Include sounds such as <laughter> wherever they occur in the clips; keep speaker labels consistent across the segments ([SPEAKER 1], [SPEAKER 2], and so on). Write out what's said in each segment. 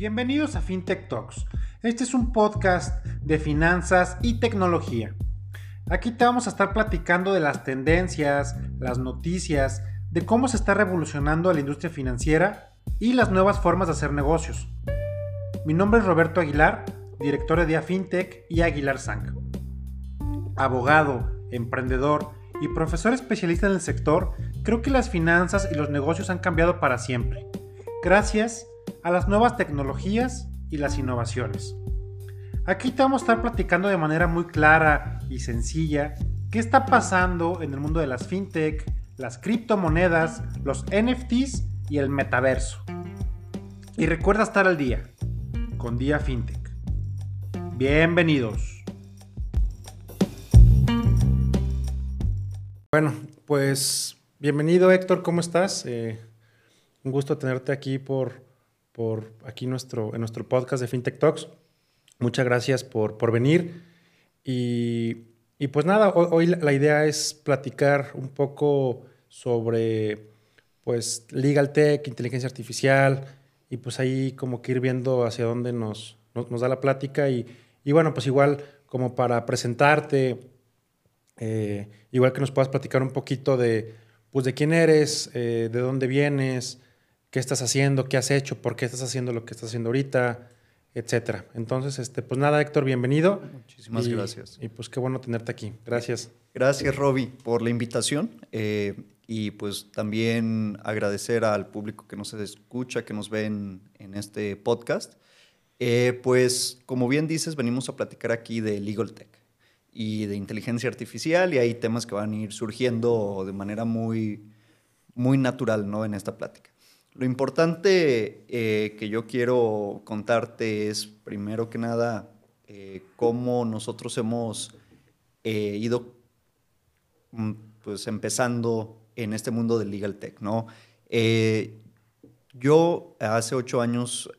[SPEAKER 1] Bienvenidos a FinTech Talks. Este es un podcast de finanzas y tecnología. Aquí te vamos a estar platicando de las tendencias, las noticias, de cómo se está revolucionando la industria financiera y las nuevas formas de hacer negocios. Mi nombre es Roberto Aguilar, director de FinTech y Aguilar Sang. Abogado, emprendedor y profesor especialista en el sector, creo que las finanzas y los negocios han cambiado para siempre. Gracias a las nuevas tecnologías y las innovaciones. Aquí te vamos a estar platicando de manera muy clara y sencilla qué está pasando en el mundo de las fintech, las criptomonedas, los NFTs y el metaverso. Y recuerda estar al día con Día Fintech. Bienvenidos. Bueno, pues bienvenido Héctor, ¿cómo estás? Eh, un gusto tenerte aquí por, por aquí nuestro, en nuestro podcast de FinTech Talks. Muchas gracias por, por venir. Y, y, pues nada, hoy, la idea es platicar un poco sobre pues legal tech, inteligencia artificial y pues ahí como que ir viendo hacia dónde nos, nos, da la plática y, y, bueno, pues igual como para presentarte, eh, igual que nos puedas platicar un poquito de pues de quién eres, eh, de dónde vienes, qué estás haciendo, qué has hecho, por qué estás haciendo lo que estás haciendo ahorita, etcétera. Entonces, este, pues nada, Héctor, bienvenido.
[SPEAKER 2] Muchísimas gracias.
[SPEAKER 1] Y pues qué bueno tenerte aquí. Gracias.
[SPEAKER 2] Gracias, Roby, por la invitación. Eh, y pues también agradecer al público que nos escucha, que nos ve en, este podcast. Eh, pues, como bien dices, venimos a platicar aquí de Legal Tech y de inteligencia artificial y hay temas que van a ir surgiendo de manera muy, muy natural ¿no? en esta plática. Lo importante eh, que yo quiero contarte es, primero que nada, eh, cómo nosotros hemos eh, ido mm, pues, empezando en este mundo del legal tech. ¿no? yo hace ocho años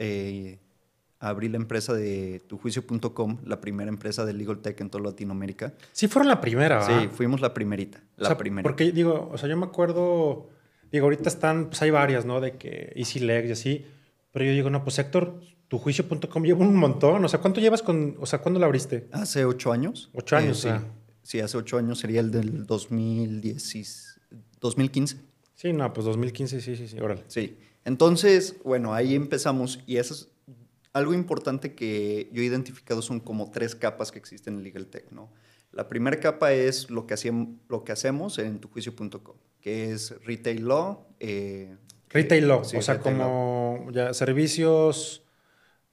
[SPEAKER 2] abrí la empresa de tujuicio.com, la primera empresa de legal tech en toda Latinoamérica.
[SPEAKER 1] Sí, fueron la primera,
[SPEAKER 2] Sí, fuimos la primerita. La primera.
[SPEAKER 1] Porque digo, o sea, yo me acuerdo Digo, ahorita están, pues hay varias, ¿no? De que EasyLegs y así. Pero yo digo, no, pues Héctor, tujuicio.com lleva un montón. O sea, ¿cuánto llevas con, o sea, cuándo la abriste?
[SPEAKER 2] Hace ocho años.
[SPEAKER 1] Ocho años,
[SPEAKER 2] sí. Sí, hace ocho años sería el del 2010, 2015.
[SPEAKER 1] Sí, no, pues 2015, sí, sí, sí, órale.
[SPEAKER 2] Sí. Entonces, bueno, ahí empezamos y eso es algo importante que yo he identificado son como tres capas que existen en Legal Tech, ¿no? La primera capa es lo que, hacíamos, lo que hacemos en tujuicio.com que es Retail Law.
[SPEAKER 1] Eh, retail Law, o sea, como ya servicios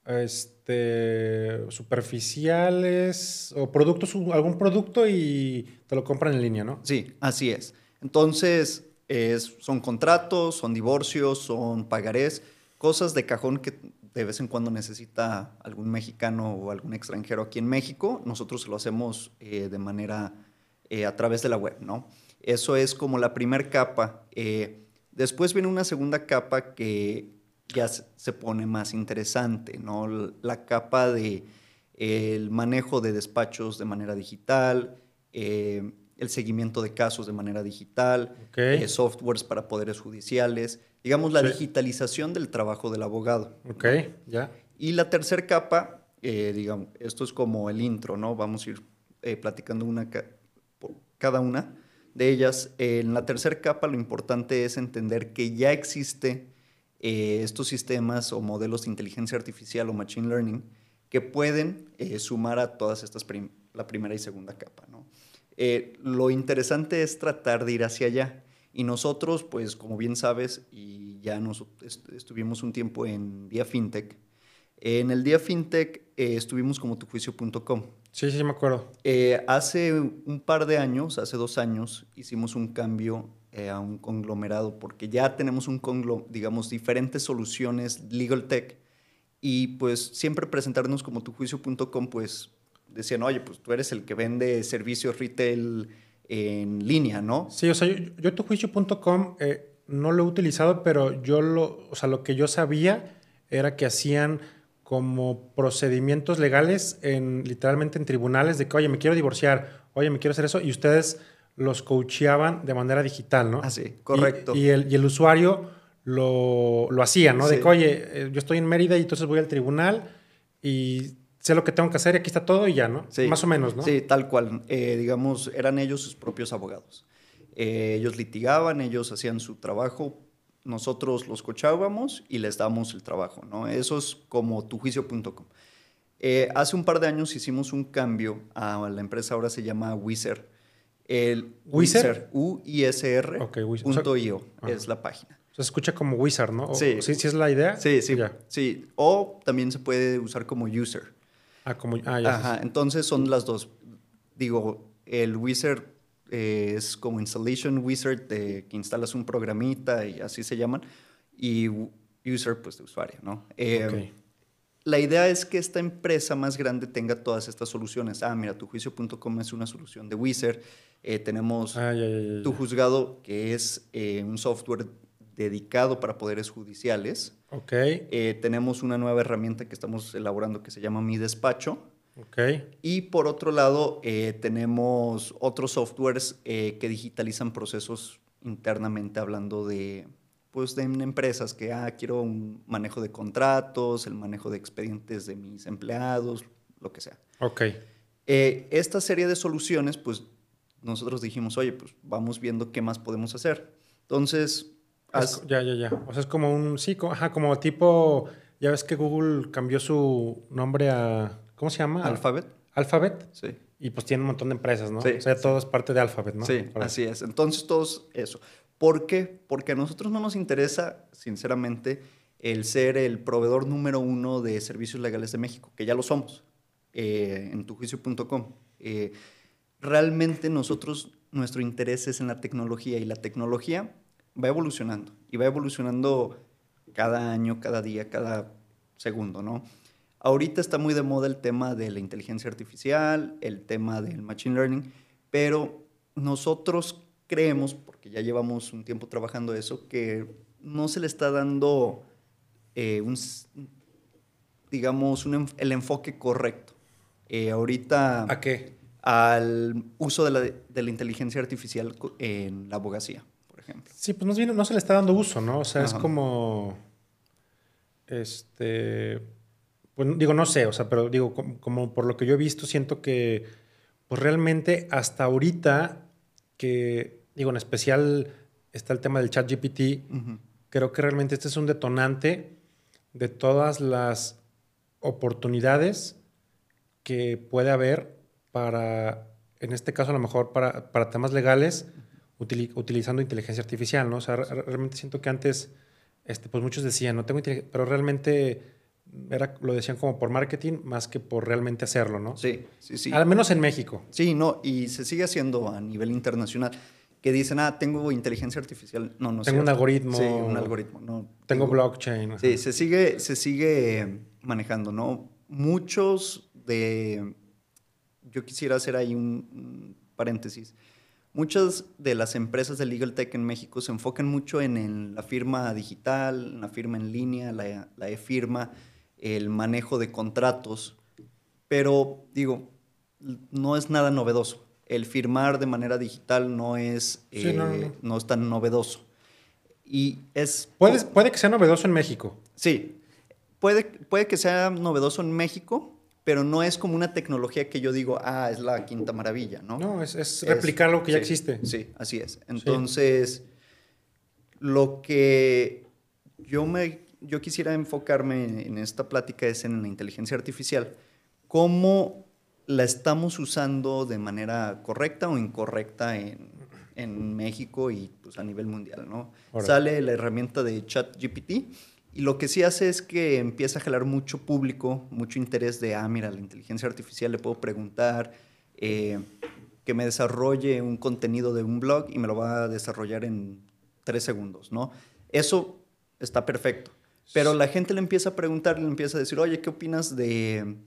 [SPEAKER 1] este, superficiales o productos, algún producto y te lo compran en línea, ¿no?
[SPEAKER 2] Sí, así es. Entonces, es, son contratos, son divorcios, son pagarés, cosas de cajón que de vez en cuando necesita algún mexicano o algún extranjero aquí en México. Nosotros lo hacemos eh, de manera eh, a través de la web, ¿no? Eso es como la primera capa. Eh, después viene una segunda capa que ya se pone más interesante, ¿no? La capa de el manejo de despachos de manera digital, eh, el seguimiento de casos de manera digital, eh, softwares para poderes judiciales, digamos la digitalización del trabajo del abogado.
[SPEAKER 1] Ok, ya.
[SPEAKER 2] Y la tercera capa, digamos, esto es como el intro, ¿no? Vamos a ir platicando una cada una de ellas. en la tercera capa lo importante es entender que ya existe eh, estos sistemas o modelos de inteligencia artificial o machine learning que pueden eh, sumar a todas estas, la primera y segunda capa. Eh, lo interesante es tratar de ir hacia allá. Y nosotros, pues como bien sabes, y ya nos estuvimos un tiempo en Día FinTech, en el Día FinTech estuvimos como tujuicio.com.
[SPEAKER 1] Sí, sí, me acuerdo.
[SPEAKER 2] Eh, hace un par de años, hace dos años, hicimos un cambio eh, a un conglomerado porque ya tenemos un conglomerado, digamos, diferentes soluciones legal tech y pues siempre presentarnos como tujuicio.com, pues decían, oye, pues tú eres el que vende servicios retail en línea, ¿no?
[SPEAKER 1] Sí, o sea, yo, yo tujuicio.com eh, no lo he utilizado, pero yo lo, o sea, lo que yo sabía era que hacían como procedimientos legales en literalmente en tribunales de que, oye, me quiero divorciar, oye, me quiero hacer eso, y ustedes los coacheaban de manera digital, ¿no?
[SPEAKER 2] Así, ah, correcto.
[SPEAKER 1] Y, el, y, el, usuario lo, lo hacía, ¿no? De que, oye, eh, yo estoy en Mérida y entonces voy al tribunal y sé lo que tengo que hacer y aquí está todo y ya, ¿no?
[SPEAKER 2] Sí.
[SPEAKER 1] Más o menos, ¿no?
[SPEAKER 2] Sí, tal cual. Eh, digamos, eran ellos sus propios abogados. Eh, ellos litigaban, ellos hacían su trabajo, nosotros los cochábamos y les damos el trabajo, ¿no? Eso es como tujuicio.com. Eh, hace un par de años hicimos un cambio a la empresa, ahora se llama Wizard. El
[SPEAKER 1] ¿Wizard?
[SPEAKER 2] U-I-S-R
[SPEAKER 1] Ok, Wizard.
[SPEAKER 2] punto
[SPEAKER 1] O sea-
[SPEAKER 2] io
[SPEAKER 1] Ajá.
[SPEAKER 2] es la página.
[SPEAKER 1] Se escucha como Wizard, ¿no? O-
[SPEAKER 2] Sí.
[SPEAKER 1] ¿Sí, sí es la idea?
[SPEAKER 2] Sí, sí,
[SPEAKER 1] Ya.
[SPEAKER 2] sí. O también se puede usar como user.
[SPEAKER 1] Ah, como... Ah, ya.
[SPEAKER 2] Ajá, entonces son las dos. Digo, el wizard eh, es como installation wizard de que instalas un programita y así se llaman. Y user, pues de usuario, ¿no? Eh,
[SPEAKER 1] Ok.
[SPEAKER 2] La idea es que esta empresa más grande tenga todas estas soluciones. Ah, mira, tujuicio.com es una solución de Wizard. Eh, tenemos
[SPEAKER 1] Ah, ya, ya, ya, ya.
[SPEAKER 2] Tu Juzgado, que es eh, un software dedicado para poderes judiciales.
[SPEAKER 1] Ok,
[SPEAKER 2] Eh, tenemos una nueva herramienta que estamos elaborando que se llama Mi Despacho.
[SPEAKER 1] Ok.
[SPEAKER 2] Y por otro lado, eh, tenemos otros softwares eh, que digitalizan procesos internamente hablando de, pues, de empresas que, ah, quiero un manejo de contratos, el manejo de expedientes de mis empleados, lo que sea.
[SPEAKER 1] Ok.
[SPEAKER 2] Eh, esta serie de soluciones, pues, nosotros dijimos, oye, pues, vamos viendo qué más podemos hacer. Entonces,
[SPEAKER 1] ya, ya, ya. O sea, es como un... Sí, ajá, como tipo... Ya ves que Google cambió su nombre a... ¿Cómo se llama?
[SPEAKER 2] Alphabet,
[SPEAKER 1] Alphabet.
[SPEAKER 2] sí.
[SPEAKER 1] Y pues tiene un montón de empresas, ¿no?
[SPEAKER 2] Sí,
[SPEAKER 1] o sea, todo es parte de Alphabet, ¿no?
[SPEAKER 2] Sí, así es. Entonces, todos eso. ¿Por qué? Porque a nosotros no nos interesa, sinceramente, el ser el proveedor número uno de servicios legales de México, que ya lo somos, eh, en tujuicio.com. Eh, realmente nosotros, nuestro interés es en la tecnología y la tecnología va evolucionando y va evolucionando cada año, cada día, cada segundo, ¿no? Ahorita está muy de moda el tema de la inteligencia artificial, el tema del machine learning, pero nosotros creemos, porque ya llevamos un tiempo trabajando eso, que no se le está dando eh, un, digamos, un el enfoque correcto. Eh, ahorita
[SPEAKER 1] ¿A qué?
[SPEAKER 2] al uso de la, de la inteligencia artificial en la abogacía, por ejemplo.
[SPEAKER 1] Sí, pues no se le está dando uso, ¿no? O sea, es como. Este. Pues digo, no sé, o sea, pero digo, como, como por lo que yo he visto, siento que, pues realmente hasta ahorita, que, digo, en especial está el tema del chat GPT, creo que realmente este es un detonante de todas las oportunidades que puede haber para, en este caso a lo mejor para, para temas legales, utili- utilizando inteligencia artificial, ¿no? O sea, re- realmente siento que antes, este, pues muchos decían, no tengo inteligencia, pero realmente era, lo decían como por marketing más que por realmente hacerlo, ¿no?
[SPEAKER 2] Sí, sí, sí.
[SPEAKER 1] Al menos en México.
[SPEAKER 2] Sí, no, y se sigue haciendo a nivel internacional. Que dicen, ah, tengo inteligencia artificial. No, no
[SPEAKER 1] Tengo un algoritmo.
[SPEAKER 2] Sí, un algoritmo. No,
[SPEAKER 1] Tengo blockchain.
[SPEAKER 2] Sí, se sigue, se sigue manejando, ¿no? Muchos de. Yo quisiera hacer ahí un, paréntesis. Muchas de las empresas de Legal Tech en México se enfocan mucho en, el- la firma digital, en la firma en línea, la, la e-firma, el manejo de contratos. Pero, digo, no es nada novedoso. El firmar de manera digital no es,
[SPEAKER 1] Sí, no, no,
[SPEAKER 2] eh,
[SPEAKER 1] no.
[SPEAKER 2] no es tan novedoso. Y es...
[SPEAKER 1] Puede, puede que sea novedoso en México.
[SPEAKER 2] Sí, puede, puede que sea novedoso en México, pero no es como una tecnología que yo digo, ah, es la quinta maravilla, ¿no?
[SPEAKER 1] No, es, es
[SPEAKER 2] Es-
[SPEAKER 1] replicar lo que ya existe.
[SPEAKER 2] Sí, así es. Entonces, lo que yo, me, yo quisiera enfocarme en esta plática es en la inteligencia artificial. ¿Cómo la estamos usando de manera correcta o incorrecta en, en México y pues, a nivel mundial? ¿no? Sale la herramienta de ChatGPT y lo que sí hace es que empieza a jalar mucho público, mucho interés de, ah, mira, la inteligencia artificial le puedo preguntar, eh, que me desarrolle un contenido de un blog y me lo va a desarrollar en tres segundos, ¿no? Eso está perfecto. Pero la gente le empieza a preguntar, le empieza a decir, oye, ¿qué opinas de,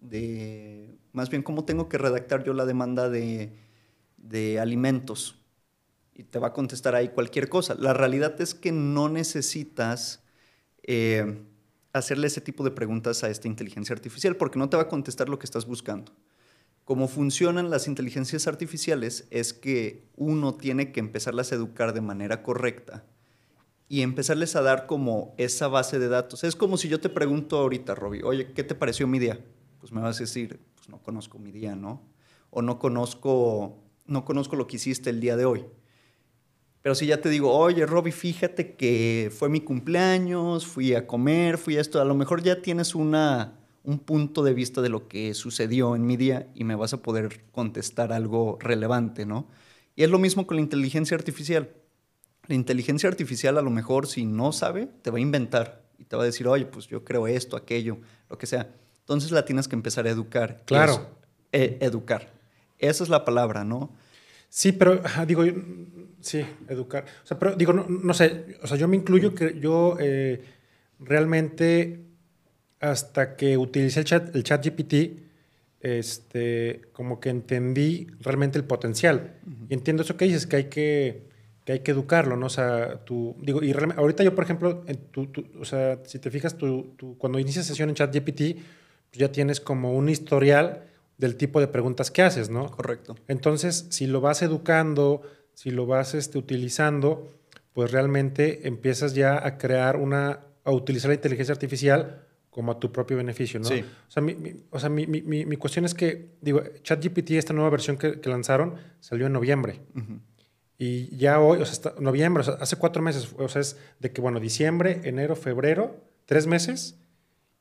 [SPEAKER 2] de más bien cómo tengo que redactar yo la demanda de, de alimentos? Y te va a contestar ahí cualquier cosa. La realidad es que no necesitas eh, hacerle ese tipo de preguntas a esta inteligencia artificial porque no te va a contestar lo que estás buscando. Cómo funcionan las inteligencias artificiales es que uno tiene que empezarlas a educar de manera correcta y empezarles a dar como esa base de datos. Es como si yo te pregunto ahorita, Robbie, oye, ¿qué te pareció mi día? Pues me vas a decir, pues no conozco mi día, ¿no? O no conozco, no conozco lo que hiciste el día de hoy. Pero si ya te digo, oye, Robbie, fíjate que fue mi cumpleaños, fui a comer, fui a esto, a lo mejor ya tienes una, un punto de vista de lo que sucedió en mi día y me vas a poder contestar algo relevante, ¿no? Y es lo mismo con la inteligencia artificial. La inteligencia artificial a lo mejor si no sabe, te va a inventar y te va a decir, oye, pues yo creo esto, aquello, lo que sea. Entonces la tienes que empezar a educar.
[SPEAKER 1] Claro.
[SPEAKER 2] E, educar. Esa es la palabra, ¿no?
[SPEAKER 1] Sí, pero digo, sí, educar. O sea, pero digo, no, sé, o sea, yo me incluyo que yo eh, realmente hasta que utilicé el chat, el chat GPT, este, como que entendí realmente el potencial. Y entiendo eso que dices, que hay que, que hay que educarlo, ¿no? O sea, tú, digo, y ahorita yo, por ejemplo, en tu, o sea, si te fijas, tú, cuando inicias sesión en chat GPT, pues ya tienes como un historial del tipo de preguntas que haces, ¿no?
[SPEAKER 2] Correcto.
[SPEAKER 1] Entonces, si lo vas educando, si lo vas este, utilizando, pues realmente empiezas ya a crear una, a utilizar la inteligencia artificial como a tu propio beneficio, ¿no?
[SPEAKER 2] Sí.
[SPEAKER 1] O sea, mi, o sea, mi, mi, mi, cuestión es que, digo, ChatGPT, esta nueva versión que, que lanzaron, salió en noviembre. Y ya hoy, o sea, hasta noviembre, o sea, hace cuatro meses, o sea, es de que, bueno, diciembre, enero, febrero, tres meses,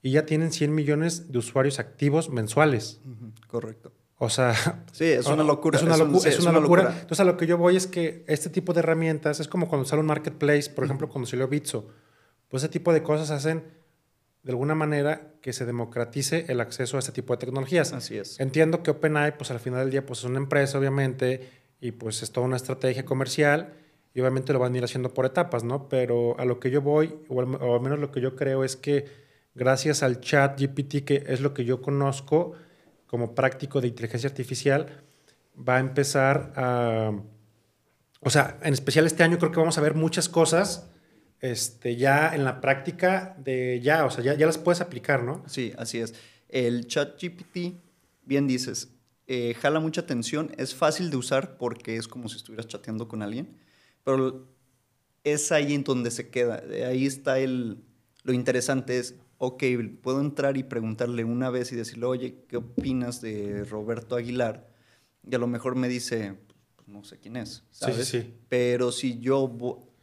[SPEAKER 1] y ya tienen 100 millones de usuarios activos mensuales.
[SPEAKER 2] Correcto.
[SPEAKER 1] O sea...
[SPEAKER 2] Sí, es una <laughs> locura.
[SPEAKER 1] Es una, es una, locura. Entonces, a lo que yo voy es que este tipo de herramientas es como cuando sale un marketplace, por ejemplo, cuando salió Bitso. Pues ese tipo de cosas hacen, de alguna manera, que se democratice el acceso a este tipo de tecnologías.
[SPEAKER 2] Así es.
[SPEAKER 1] Entiendo que OpenAI, pues al final del día, pues es una empresa, obviamente, y pues es toda una estrategia comercial, y obviamente lo van a ir haciendo por etapas, ¿no? Pero a lo que yo voy, o al, o al menos lo que yo creo es que gracias al chat GPT, que es lo que yo conozco como práctico de inteligencia artificial, va a empezar a... O sea, en especial este año creo que vamos a ver muchas cosas este, ya en la práctica de ya, o sea, ya, ya las puedes aplicar, ¿no?
[SPEAKER 2] Sí, así es. El chat GPT, bien dices, eh, jala mucha atención, es fácil de usar porque es como si estuvieras chateando con alguien, pero es ahí en donde se queda, ahí está el, lo interesante es, ok, puedo entrar y preguntarle una vez y decirle, oye, ¿qué opinas de Roberto Aguilar? Y a lo mejor me dice, pues, no sé quién es, ¿sabes?
[SPEAKER 1] Sí, sí,
[SPEAKER 2] Pero si yo,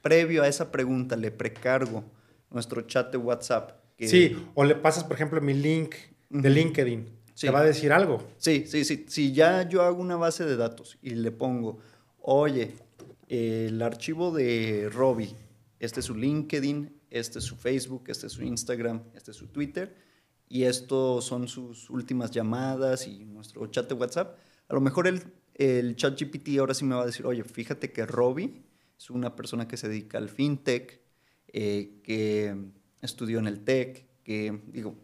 [SPEAKER 2] previo a esa pregunta, le precargo nuestro chat de WhatsApp.
[SPEAKER 1] sí, o le pasas, por ejemplo, mi link de LinkedIn. ¿Te va a decir algo?
[SPEAKER 2] Sí, sí, sí. Si ya yo hago una base de datos y le pongo, oye, el archivo de Robbie, este es su LinkedIn, este es su Facebook, este es su Instagram, este es su Twitter, y estos son sus últimas llamadas y nuestro chat de WhatsApp. A lo mejor el, el chat GPT ahora sí me va a decir, oye, fíjate que Robbie es una persona que se dedica al fintech, eh, que estudió en el tech, que, digo,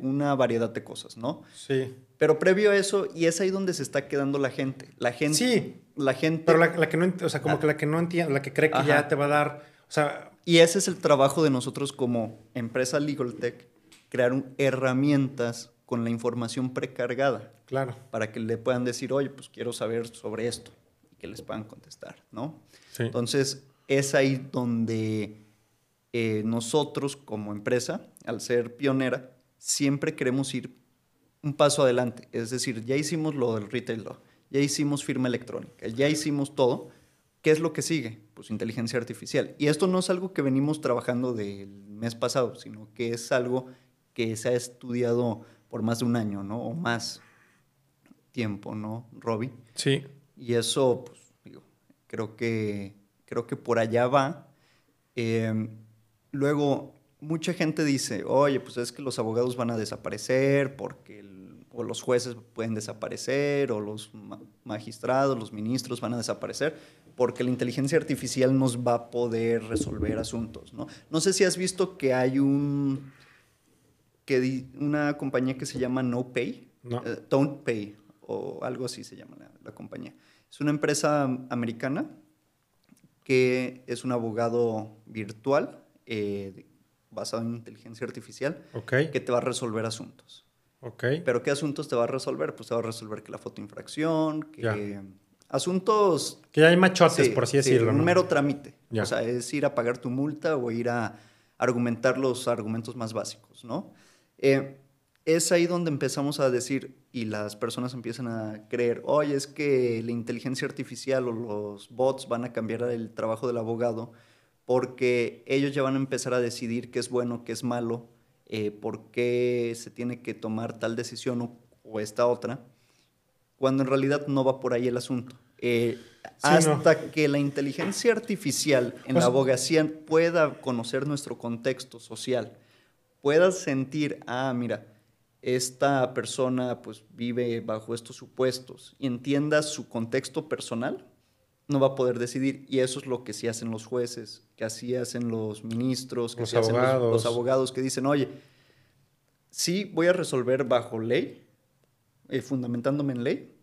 [SPEAKER 2] una variedad de cosas, ¿no?
[SPEAKER 1] Sí.
[SPEAKER 2] Pero previo a eso, y es ahí donde se está quedando la gente. La gente.
[SPEAKER 1] Sí.
[SPEAKER 2] La gente.
[SPEAKER 1] Pero la, que no, o sea, como que la que no entiende, la que cree que ya te va a dar, o sea,
[SPEAKER 2] y ese es el trabajo de nosotros como empresa Legal Tech, crear herramientas con la información precargada.
[SPEAKER 1] Claro.
[SPEAKER 2] Para que le puedan decir, oye, pues quiero saber sobre esto y que les puedan contestar, ¿no?
[SPEAKER 1] Sí.
[SPEAKER 2] Entonces, es ahí donde eh, nosotros como empresa, al ser pionera, siempre queremos ir un paso adelante. Es decir, ya hicimos lo del retail law, ya hicimos firma electrónica, ya hicimos todo, ¿Qué es lo que sigue? Pues inteligencia artificial. Y esto no es algo que venimos trabajando del mes pasado, sino que es algo que se ha estudiado por más de un año, ¿no? O más tiempo, ¿no, Robbie?
[SPEAKER 1] Sí.
[SPEAKER 2] Y eso, pues, digo, creo que, creo que por allá va. Em, luego, mucha gente dice, oye, pues es que los abogados van a desaparecer porque o los jueces pueden desaparecer, o los magistrados, los ministros van a desaparecer porque la inteligencia artificial nos va a poder resolver asuntos, ¿no? No sé si has visto que hay un que una compañía que se llama
[SPEAKER 1] no.
[SPEAKER 2] Eh, Don't Pay o algo así se llama la, compañía. Es una empresa americana que es un abogado virtual eh, basado en inteligencia artificial que te va a resolver asuntos.
[SPEAKER 1] Okay.
[SPEAKER 2] Pero ¿qué asuntos te va a resolver? Pues te va a resolver que la foto infracción, que asuntos...
[SPEAKER 1] Que ya hay machotes, por así decirlo.
[SPEAKER 2] un mero trámite. O sea, es ir a pagar tu multa o ir a argumentar los argumentos más básicos, ¿no? Eh, es ahí donde empezamos a decir y las personas empiezan a creer, oye, es que la inteligencia artificial o los bots van a cambiar el trabajo del abogado porque ellos ya van a empezar a decidir qué es bueno, qué es malo, eh, por qué se tiene que tomar tal decisión o, esta otra, cuando en realidad no va por ahí el asunto. Eh, hasta que la inteligencia artificial en la abogacía pueda conocer nuestro contexto social, pueda sentir, ah, mira, esta persona pues vive bajo estos supuestos y entienda su contexto personal, no va a poder decidir. Y eso es lo que sí hacen los jueces, que así hacen los ministros, que
[SPEAKER 1] los,
[SPEAKER 2] hacen
[SPEAKER 1] abogados.
[SPEAKER 2] Los, abogados que dicen, oye, sí voy a resolver bajo ley, eh, fundamentándome en ley,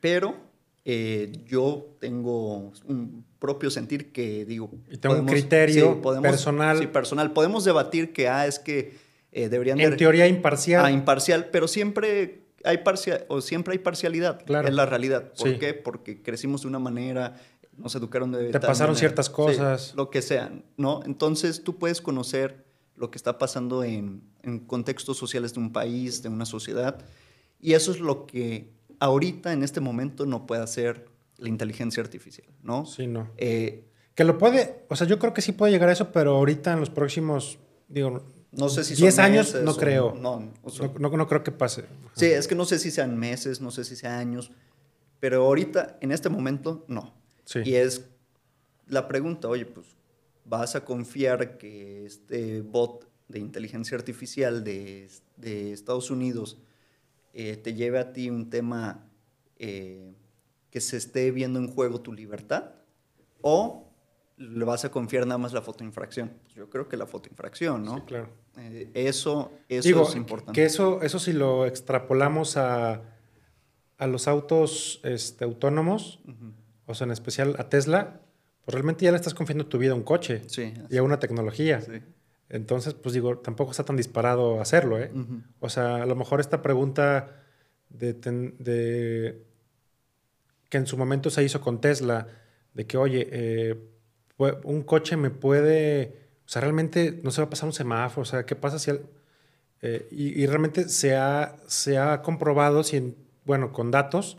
[SPEAKER 2] pero eh, yo tengo un propio sentir que digo...
[SPEAKER 1] Y tengo un criterio personal.
[SPEAKER 2] Sí, personal. Podemos debatir que, ah, es que eh, deberían...
[SPEAKER 1] En teoría imparcial.
[SPEAKER 2] Ah, imparcial, pero siempre hay, parcial, o siempre hay parcialidad. Claro. Es la realidad. ¿Por qué? Porque crecimos de una manera, nos educaron de...
[SPEAKER 1] Te pasaron ciertas cosas.
[SPEAKER 2] lo que sea, ¿no? Entonces tú puedes conocer lo que está pasando en, en contextos sociales de un país, de una sociedad, y eso es lo que ahorita, en este momento, no puede hacer la inteligencia artificial, ¿no?
[SPEAKER 1] Sí, no.
[SPEAKER 2] Eh,
[SPEAKER 1] que lo puede, o sea, yo creo que sí puede llegar a eso, pero ahorita en los próximos, digo,
[SPEAKER 2] no sé si
[SPEAKER 1] 10 años, no creo.
[SPEAKER 2] No
[SPEAKER 1] no, creo que pase.
[SPEAKER 2] Sí, es que no sé si sean meses, no sé si sean años, pero ahorita, en este momento, no. Y es la pregunta, oye, pues, ¿vas a confiar que este bot de inteligencia artificial de, Estados Unidos eh, te lleve a ti un tema eh, que se esté viendo en juego tu libertad? ¿O le vas a confiar nada más la fotoinfracción? Pues yo creo que la fotoinfracción, ¿no?
[SPEAKER 1] Sí, claro.
[SPEAKER 2] Eh, eso eso es importante.
[SPEAKER 1] Que eso, eso si lo extrapolamos a, a los autos este, autónomos, o sea, en especial a Tesla, pues realmente ya le estás confiando tu vida a un coche y a una tecnología. Entonces, pues digo, tampoco está tan disparado hacerlo, ¿eh? O sea, a lo mejor esta pregunta de, de, que en su momento se hizo con Tesla, de que, oye, eh, un coche me puede o sea, realmente no se va a pasar un semáforo. O sea, ¿qué pasa si... Eh, y, realmente se ha, se ha comprobado, si bueno, con datos,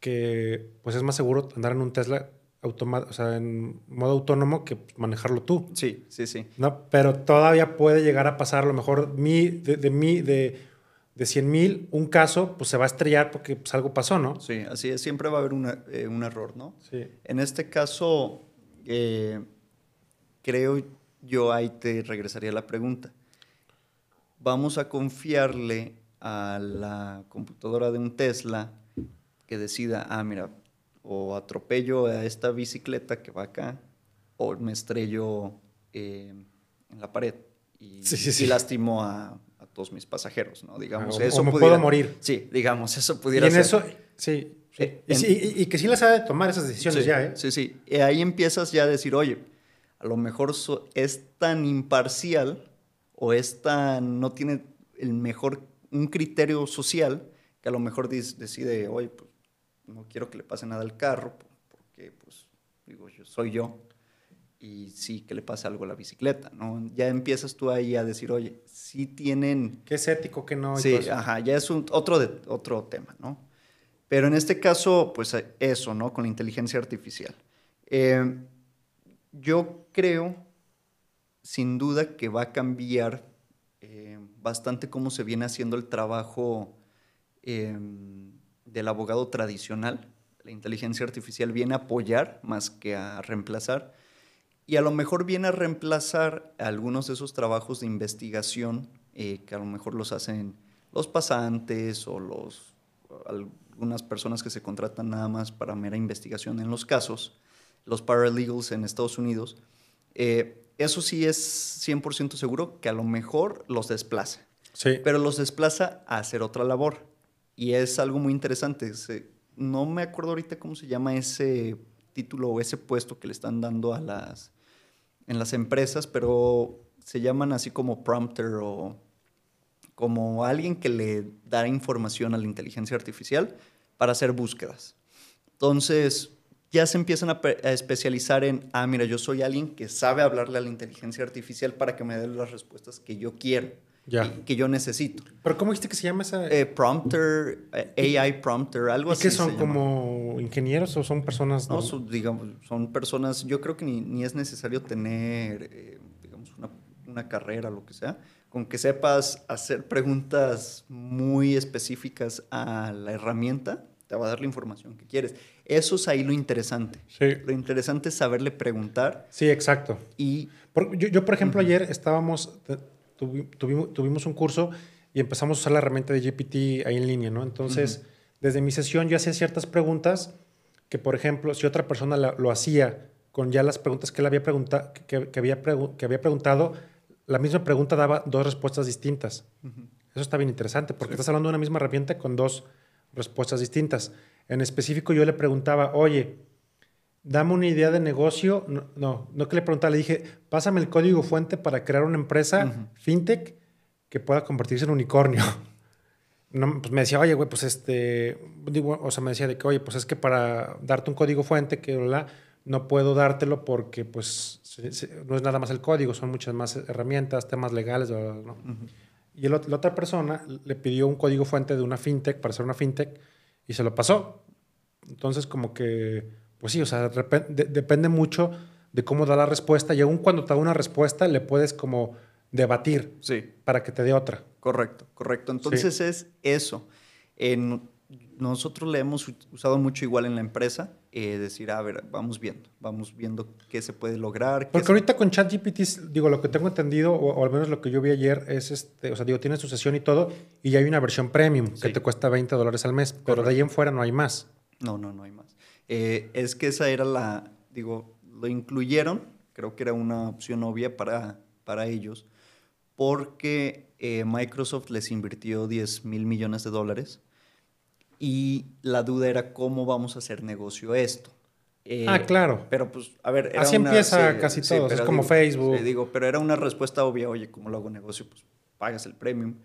[SPEAKER 1] que pues es más seguro andar en un Tesla o sea, en modo autónomo que manejarlo tú.
[SPEAKER 2] Sí, sí, sí.
[SPEAKER 1] ¿no? Pero todavía puede llegar a pasar a lo mejor mi, de, de, mi, de, de 100 mil, un caso, pues se va a estrellar porque pues, algo pasó, ¿no?
[SPEAKER 2] Sí, así es. Siempre va a haber eh, un error, ¿no?
[SPEAKER 1] Sí.
[SPEAKER 2] En este caso, eh, creo yo ahí te regresaría la pregunta. Vamos a confiarle a la computadora de un Tesla que decida, ah, mira, o atropello a esta bicicleta que va acá, o me estrello eh, en la pared y, <laughs> lastimo a, todos mis pasajeros, ¿no? Digamos,
[SPEAKER 1] ah, eso o me puedo morir.
[SPEAKER 2] Sí, digamos, eso pudiera
[SPEAKER 1] y
[SPEAKER 2] en
[SPEAKER 1] eso, sí, sí. y, que sí las sabe tomar esas decisiones ya, ¿eh?
[SPEAKER 2] Sí, sí. Y ahí empiezas ya a decir, oye, a lo mejor es tan imparcial o es tan, no tiene el mejor, un criterio social que a lo mejor decide, oye, pues no quiero que le pase nada al carro porque, pues, digo, yo soy yo y sí que le pase algo a la bicicleta, ¿no? Ya empiezas tú ahí a decir, oye, sí tienen...
[SPEAKER 1] ¿Qué es ético, qué no?
[SPEAKER 2] Sí, ajá, ya es un, otro, de, otro tema, ¿no? Pero en este caso, pues eso, ¿no? Con la inteligencia artificial. Eh, yo creo, sin duda, que va a cambiar eh, bastante cómo se viene haciendo el trabajo del abogado tradicional. La inteligencia artificial viene a apoyar más que a reemplazar. Y a lo mejor viene a reemplazar algunos de esos trabajos de investigación eh, que a lo mejor los hacen los pasantes o los, algunas personas que se contratan nada más para mera investigación en los casos los paralegals en Estados Unidos, eh, eso sí es 100% seguro que a lo mejor los desplaza.
[SPEAKER 1] Sí.
[SPEAKER 2] Pero los desplaza a hacer otra labor. Y es algo muy interesante. no me acuerdo ahorita cómo se llama ese título o ese puesto que le están dando a las, en las empresas, pero se llaman así como prompter o como alguien que le da información a la inteligencia artificial para hacer búsquedas. Entonces, ya se empiezan a, a, especializar en, ah, mira, yo soy alguien que sabe hablarle a la inteligencia artificial para que me dé las respuestas que yo quiero,
[SPEAKER 1] ya.
[SPEAKER 2] que yo necesito.
[SPEAKER 1] ¿Pero cómo dijiste que se llama esa?
[SPEAKER 2] Eh, prompter, eh, AI prompter, algo
[SPEAKER 1] ¿Y
[SPEAKER 2] así.
[SPEAKER 1] qué son? ¿Como ingenieros o son personas?
[SPEAKER 2] No, son, digamos, son personas, yo creo que ni, ni es necesario tener, eh, digamos, una, una carrera, lo que sea, con que sepas hacer preguntas muy específicas a la herramienta, te va a dar la información que quieres. Eso es ahí lo interesante.
[SPEAKER 1] Sí.
[SPEAKER 2] Lo interesante es saberle preguntar.
[SPEAKER 1] Sí, exacto.
[SPEAKER 2] Y
[SPEAKER 1] por, yo, yo, por ejemplo, uh -huh. ayer estábamos, tuvi, tuvimos, tuvimos, un curso y empezamos a usar la herramienta de GPT ahí en línea, ¿no? Entonces, uh -huh. desde mi sesión yo hacía ciertas preguntas que, por ejemplo, si otra persona la, lo hacía con ya las preguntas que él había, pregunta, que, que, había, pregu que había preguntado, la misma pregunta daba dos respuestas distintas. Uh -huh. Eso está bien interesante porque sí. estás hablando de una misma herramienta con dos respuestas distintas. En específico yo le preguntaba, oye, dame una idea de negocio. No, no, no que le preguntaba, le dije, pásame el código fuente para crear una empresa uh -huh. fintech que pueda convertirse en unicornio. <laughs> No, pues me decía, oye, güey, pues este, digo, o sea, me decía de que, oye, pues es que para darte un código fuente, que bla, no puedo dártelo porque, pues, se, se, no es nada más el código, son muchas más herramientas, temas legales, bla, bla, bla, ¿no? Uh -huh. Y el, la otra persona le pidió un código fuente de una fintech para hacer una fintech y se lo pasó. Entonces, como que, pues sí, o sea, de, de, depende mucho de cómo da la respuesta y aún cuando te da una respuesta le puedes como debatir
[SPEAKER 2] sí.
[SPEAKER 1] para que te dé otra.
[SPEAKER 2] Correcto, correcto. Entonces sí. es eso. En, nosotros le hemos usado mucho igual en la empresa, eh, decir, a ver, vamos viendo, vamos viendo qué se puede lograr.
[SPEAKER 1] Porque ahorita con ChatGPT, digo, lo que tengo entendido, o, o, al menos lo que yo vi ayer, es, este, o sea, digo, tiene su sesión y todo, y ya hay una versión premium sí. que te cuesta 20 dólares al mes, Correcto. pero de ahí en fuera no hay más.
[SPEAKER 2] No, no, no hay más. Eh, es que esa era la, digo, lo incluyeron, creo que era una opción obvia para, para ellos, porque eh, Microsoft les invirtió 10 mil millones de dólares y la duda era cómo vamos a hacer negocio esto.
[SPEAKER 1] Eh, ah, claro.
[SPEAKER 2] Pero pues, a ver.
[SPEAKER 1] Era Así una, empieza sí, casi todo, es como
[SPEAKER 2] digo,
[SPEAKER 1] Facebook.
[SPEAKER 2] Sí, digo, pero era una respuesta obvia, oye, ¿cómo lo hago negocio? Pues pagas el premium.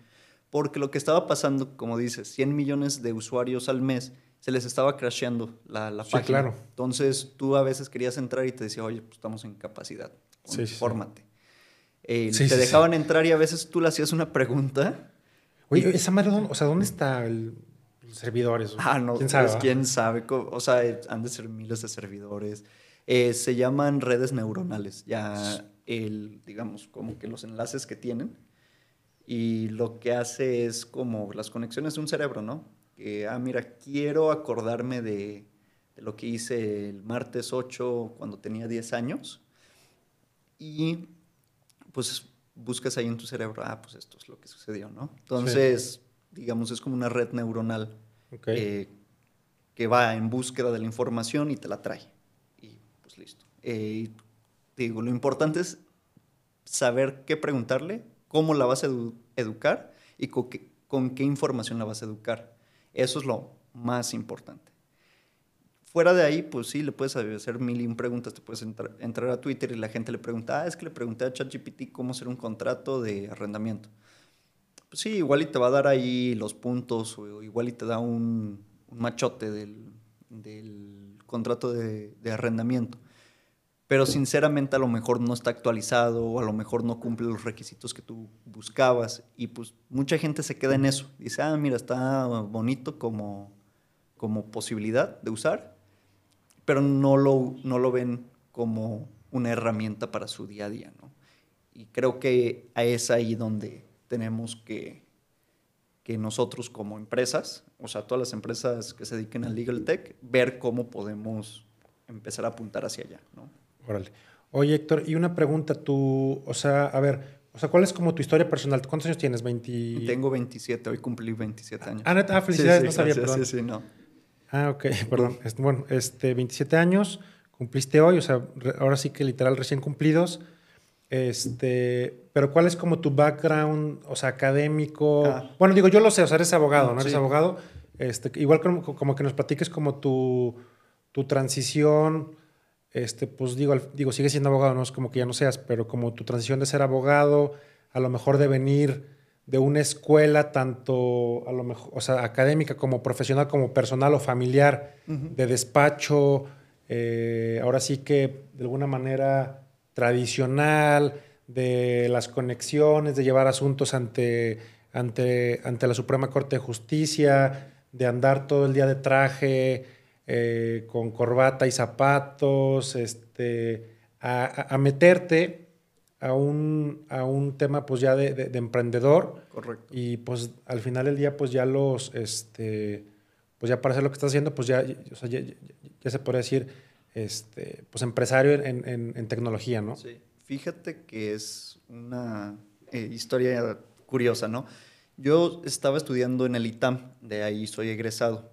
[SPEAKER 2] Porque lo que estaba pasando, como dices, 100 millones de usuarios al mes, se les estaba crasheando la, la
[SPEAKER 1] sí,
[SPEAKER 2] página.
[SPEAKER 1] claro.
[SPEAKER 2] Entonces tú a veces querías entrar y te decía, oye, pues estamos en capacidad,
[SPEAKER 1] sí,
[SPEAKER 2] fórmate. Eh, te dejaban entrar y a veces tú le hacías una pregunta.
[SPEAKER 1] Oye, esa madre, o sea, ¿dónde está el, servidores.
[SPEAKER 2] Ah, no, ¿quién sabe? Pues, ¿quién sabe? O sea, han de ser miles de servidores. Eh, se llaman redes neuronales, ya el, digamos, como que los enlaces que tienen. Y lo que hace es como las conexiones de un cerebro, ¿no? Que, ah, mira, quiero acordarme de, de lo que hice el martes 8 cuando tenía 10 años. Y pues buscas ahí en tu cerebro, ah, pues esto es lo que sucedió, ¿no? Entonces... Digamos, es como una red neuronal
[SPEAKER 1] okay.
[SPEAKER 2] eh, que va en búsqueda de la información y te la trae. Y pues listo. Eh, digo, lo importante es saber qué preguntarle, cómo la vas a edu educar y con qué, con qué información la vas a educar. Eso es lo más importante. Fuera de ahí, pues sí, le puedes hacer mil y un preguntas. Te puedes entrar, entrar a Twitter y la gente le pregunta, ah, es que le pregunté a ChatGPT cómo hacer un contrato de arrendamiento pues sí, igual y te va a dar ahí los puntos, o igual y te da un, un machote del, del contrato de, de, arrendamiento. Pero sinceramente a lo mejor no está actualizado o a lo mejor no cumple los requisitos que tú buscabas. Y pues mucha gente se queda en eso. Dice, ah, mira, está bonito como, como posibilidad de usar, pero no lo, no lo ven como una herramienta para su día a día. ¿no? Y creo que es ahí donde tenemos que, que nosotros como empresas, o sea, todas las empresas que se dediquen al legal tech, ver cómo podemos empezar a apuntar hacia allá, ¿no?
[SPEAKER 1] Órale. Oye, Héctor, y una pregunta, tú, o sea, a ver, o sea, ¿cuál es como tu historia personal? ¿Cuántos años tienes? 20...
[SPEAKER 2] Tengo 27, hoy cumplí 27 años.
[SPEAKER 1] Ah, ah felicidades,
[SPEAKER 2] sí, sí,
[SPEAKER 1] no sabía,
[SPEAKER 2] gracias,
[SPEAKER 1] perdón.
[SPEAKER 2] Sí, sí, no.
[SPEAKER 1] Ah, ok, <laughs> perdón. Bueno, este, 27 años, cumpliste hoy, o sea, ahora sí que literal recién cumplidos. Este, pero ¿cuál es como tu background, o sea, académico? Ah. Bueno, digo, yo lo sé, o sea, eres abogado, ¿no? Sí. Eres abogado. Este, igual como, como, que nos platiques como tu, tu transición, este, pues digo, digo, sigue siendo abogado, no es como que ya no seas, pero como tu transición de ser abogado, a lo mejor de venir de una escuela, tanto a lo mejor, o sea, académica como profesional, como personal o familiar, de despacho, eh, ahora sí que de alguna manera tradicional, de las conexiones, de llevar asuntos ante, ante, ante la Suprema Corte de Justicia, de andar todo el día de traje, eh, con corbata y zapatos, este, a, meterte a un, a un, tema pues ya de, emprendedor.
[SPEAKER 2] Correcto.
[SPEAKER 1] Y pues al final del día pues ya los, este, pues ya para hacer lo que estás haciendo pues ya, ya, se podría decir, este, pues empresario en, en, tecnología, ¿no?
[SPEAKER 2] Sí. Fíjate que es una eh, historia curiosa, ¿no? Yo estaba estudiando en el ITAM, de ahí soy egresado.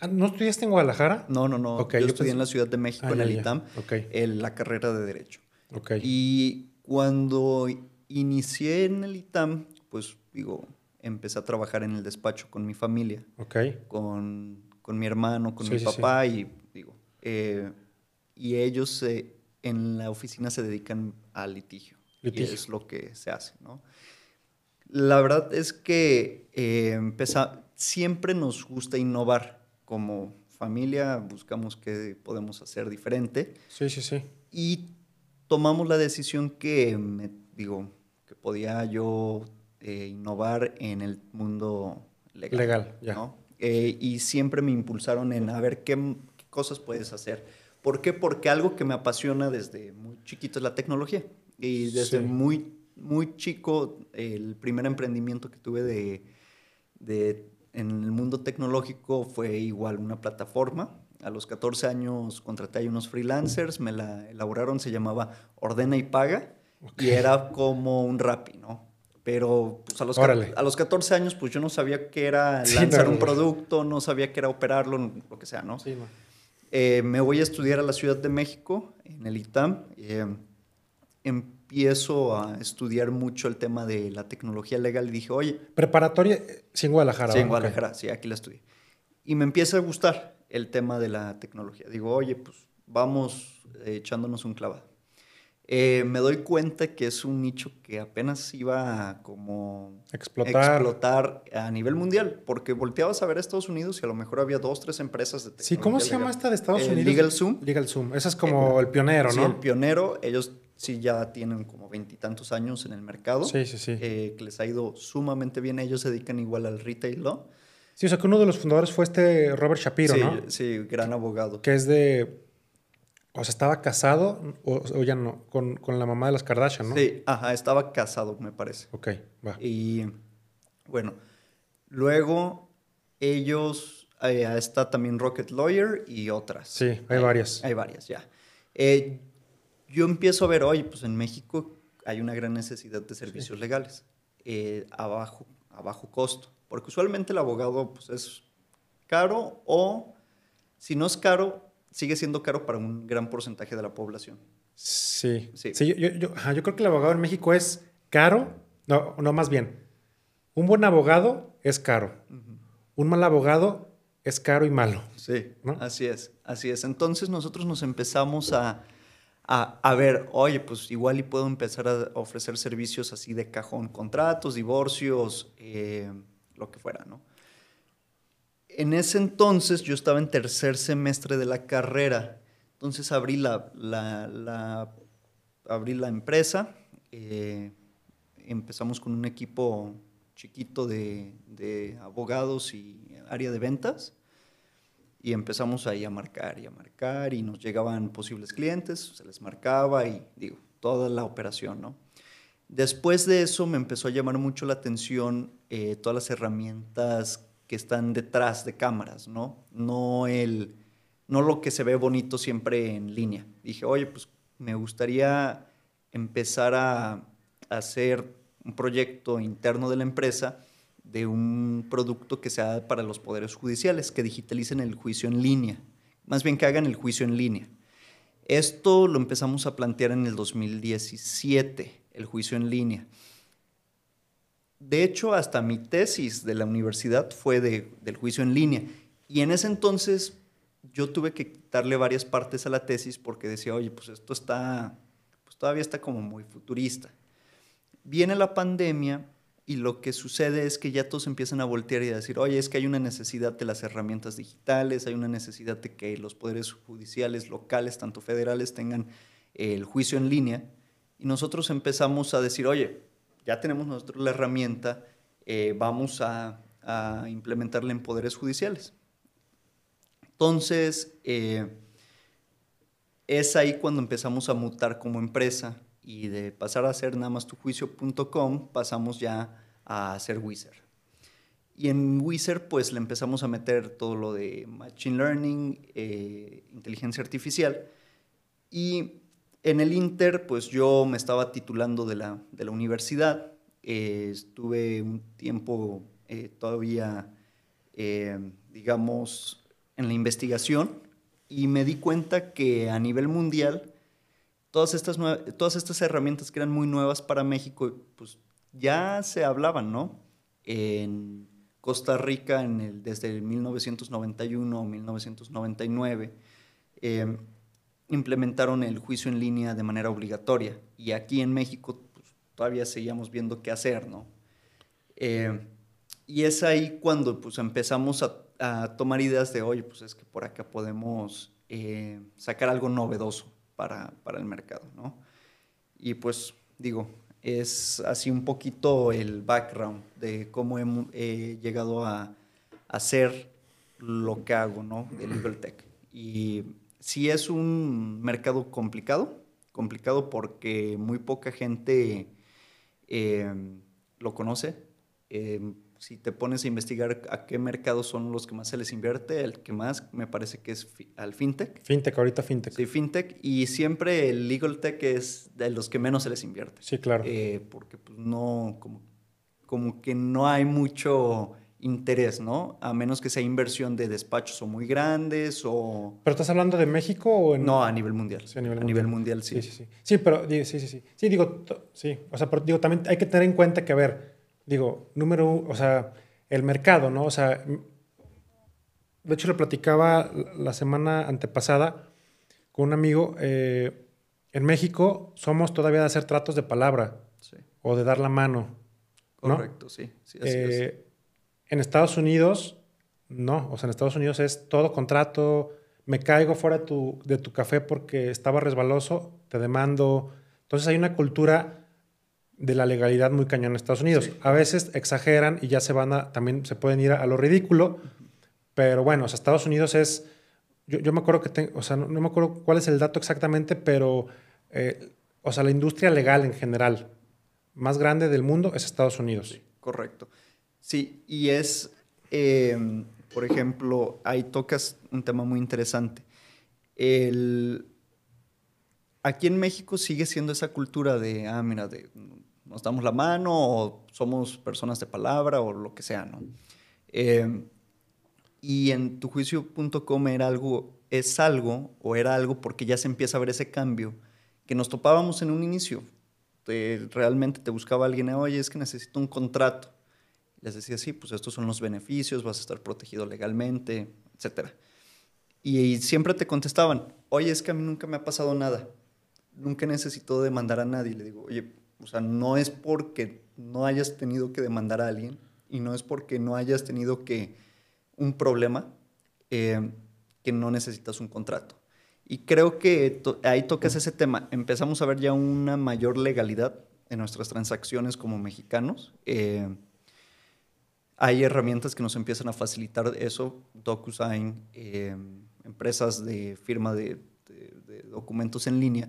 [SPEAKER 1] Ah, ¿No estudiaste en Guadalajara?
[SPEAKER 2] No, no, no. yo, estudié en la Ciudad de México, ah, en el ITAM, en la carrera de Derecho. Y cuando inicié en el ITAM, pues digo, empecé a trabajar en el despacho con mi familia. Con, con mi hermano, con mi papá y digo, eh, y ellos en la oficina se dedican al litigio. litigio. Y es lo que se hace, ¿no? La verdad es que eh, siempre nos gusta innovar. Como familia buscamos qué podemos hacer diferente.
[SPEAKER 1] Sí, sí, sí.
[SPEAKER 2] Y tomamos la decisión que, me, digo, que podía yo eh, innovar en el mundo legal.
[SPEAKER 1] Legal, ya.
[SPEAKER 2] Eh, y siempre me impulsaron en a ver qué, cosas puedes hacer. ¿Por qué? Porque algo que me apasiona desde muy chiquito es la tecnología. Y desde muy muy chico, el primer emprendimiento que tuve de, de, en el mundo tecnológico fue igual una plataforma. A los 14 años contraté a unos freelancers, me la elaboraron, se llamaba Ordena y Paga, y era como un Rappi, ¿no? Pero pues, a, los, a los 14 años, pues yo no sabía qué era lanzar un producto, no sabía qué era operarlo, lo que sea, ¿no? Sí, eh, me voy a estudiar a la Ciudad de México, en el ITAM. Eh, empiezo a estudiar mucho el tema de la tecnología legal y dije, oye...
[SPEAKER 1] Preparatoria, sí, en Guadalajara.
[SPEAKER 2] Sí, en Guadalajara, sí, aquí la estudié. Y me empieza a gustar el tema de la tecnología. Digo, oye, pues vamos eh, echándonos un clavado. Eh, me doy cuenta que es un nicho que apenas iba a como
[SPEAKER 1] explotar.
[SPEAKER 2] explotar a nivel mundial, porque volteabas a ver a Estados Unidos y a lo mejor había dos, tres empresas de
[SPEAKER 1] tecnología. Sí, ¿cómo se llama esta de Estados Unidos?
[SPEAKER 2] LegalZoom.
[SPEAKER 1] LegalZoom, ese es como el pionero, ¿no?
[SPEAKER 2] Sí, el pionero. Ellos sí ya tienen como veintitantos años en el mercado.
[SPEAKER 1] Sí, sí, sí.
[SPEAKER 2] Eh, que les ha ido sumamente bien. Ellos se dedican igual al retail ¿no?
[SPEAKER 1] Sí, o sea que uno de los fundadores fue este Robert Shapiro, ¿no?
[SPEAKER 2] Sí, gran abogado.
[SPEAKER 1] Que es de... O sea, estaba casado, o, ya no, con, con, la mamá de las Kardashian, ¿no?
[SPEAKER 2] Sí, ajá, estaba casado, me parece.
[SPEAKER 1] Ok, va.
[SPEAKER 2] Y bueno, luego ellos, eh, está también Rocket Lawyer y otras.
[SPEAKER 1] Sí, hay, varias.
[SPEAKER 2] Hay varias, ya. Eh, yo empiezo a ver, oye, pues en México hay una gran necesidad de servicios legales eh, a, bajo, a bajo costo, porque usualmente el abogado pues, es caro o, si no es caro, sigue siendo caro para un gran porcentaje de la población.
[SPEAKER 1] Sí, sí. sí yo, yo, yo, creo que el abogado en México es caro, no, no más bien, un buen abogado es caro, un mal abogado es caro y malo.
[SPEAKER 2] Sí, así es, así es. Entonces nosotros nos empezamos a a, ver, oye, pues igual y puedo empezar a ofrecer servicios así de cajón, contratos, divorcios, eh, lo que fuera, ¿no? En ese entonces yo estaba en tercer semestre de la carrera, entonces abrí la, abrí la empresa, eh, empezamos con un equipo chiquito de, de abogados y área de ventas y empezamos ahí a marcar y a marcar y nos llegaban posibles clientes, se les marcaba y digo, toda la operación, ¿no? Después de eso me empezó a llamar mucho la atención eh, todas las herramientas que están detrás de cámaras, ¿no? No, el, no lo que se ve bonito siempre en línea. Dije, oye, pues me gustaría empezar a hacer un proyecto interno de la empresa de un producto que sea para los poderes judiciales, que digitalicen el juicio en línea, más bien que hagan el juicio en línea. Esto lo empezamos a plantear en el 2017, el juicio en línea. De hecho, hasta mi tesis de la universidad fue del juicio en línea. Y en ese entonces yo tuve que quitarle varias partes a la tesis porque decía, oye, pues esto está, pues todavía está como muy futurista. Viene la pandemia y lo que sucede es que ya todos empiezan a voltear y a decir, oye, es que hay una necesidad de las herramientas digitales, hay una necesidad de que los poderes judiciales locales, tanto federales, tengan el juicio en línea. Y nosotros empezamos a decir, oye, ya tenemos nosotros la herramienta, eh, vamos a, implementarla en poderes judiciales. Entonces, eh, es ahí cuando empezamos a mutar como empresa y de pasar a ser nada más tujuicio.com, pasamos ya a hacer Wizard. Y en Wizard pues le empezamos a meter todo lo de Machine Learning, eh, inteligencia artificial. Y en el Inter pues yo me estaba titulando de la, de la universidad. Eh, estuve un tiempo eh, todavía, digamos, en la investigación y me di cuenta que a nivel mundial todas estas, todas estas herramientas que eran muy nuevas para México, pues ya se hablaban, ¿no? En Costa Rica, en el, desde el 1991 o 1999, em, implementaron el juicio en línea de manera obligatoria. Y aquí en México pues, todavía seguíamos viendo qué hacer, ¿no? Em, y es ahí cuando pues, empezamos a, tomar ideas de, oye, pues es que por acá podemos eh, sacar algo novedoso para, el mercado, ¿no? Y pues digo, es así un poquito el background de cómo he, llegado a, hacer lo que hago, ¿no? De Legal. Y sí es un mercado complicado, complicado porque muy poca gente eh, lo conoce. Eh, si te pones a investigar a qué mercados son los que más se les invierte, el que más me parece que es al fintech.
[SPEAKER 1] Fintech, ahorita fintech.
[SPEAKER 2] Sí, fintech. Y siempre el legal tech es de los que menos se les invierte.
[SPEAKER 1] Sí, claro.
[SPEAKER 2] Eh, porque pues, no, como, como que no hay mucho interés, ¿no? A menos que sea inversión de despachos o muy grandes o...
[SPEAKER 1] ¿Pero estás hablando de México o en...?
[SPEAKER 2] No, a nivel mundial.
[SPEAKER 1] Sí, a nivel,
[SPEAKER 2] a nivel mundial, sí.
[SPEAKER 1] Sí, sí, sí. Sí, pero sí, sí, sí. Sí, digo, sí. O sea, pero, digo, también hay que tener en cuenta que, a ver, digo, número uno, o sea, el mercado, ¿no? O sea, de hecho le platicaba la semana antepasada con un amigo, eh, en México somos todavía de hacer tratos de palabra o de dar la mano.
[SPEAKER 2] Correcto, sí. sí así es.
[SPEAKER 1] En Estados Unidos, no, o sea, en Estados Unidos es todo contrato, me caigo fuera de tu, de tu café porque estaba resbaloso, te demando. Entonces hay una cultura de la legalidad muy cañón en Estados Unidos. A veces exageran y ya se van a, también se pueden ir a, lo ridículo, pero bueno, o sea, Estados Unidos es, yo, me acuerdo que, tengo, o sea, no, me acuerdo cuál es el dato exactamente, pero, eh, o sea, la industria legal en general más grande del mundo es Estados Unidos.
[SPEAKER 2] correcto. Sí, y es, em, por ejemplo, ahí tocas un tema muy interesante. El, aquí en México sigue siendo esa cultura de, ah, mira, de nos damos la mano o somos personas de palabra o lo que sea, ¿no? Eh, y en tujuicio.com era algo, es algo o era algo porque ya se empieza a ver ese cambio que nos topábamos en un inicio. realmente te buscaba alguien, oye, es que necesito un contrato. Les decía, sí, pues estos son los beneficios, vas a estar protegido legalmente, etc. Y, siempre te contestaban, oye, es que a mí nunca me ha pasado nada. Nunca necesito demandar a nadie. Le digo, oye, o sea, no es porque no hayas tenido que demandar a alguien y no es porque no hayas tenido que un problema eh, que no necesitas un contrato. Y creo que ahí tocas ese tema. Empezamos a ver ya una mayor legalidad en nuestras transacciones como mexicanos. Eh, hay herramientas que nos empiezan a facilitar eso, DocuSign, eh, empresas de firma de, documentos en línea,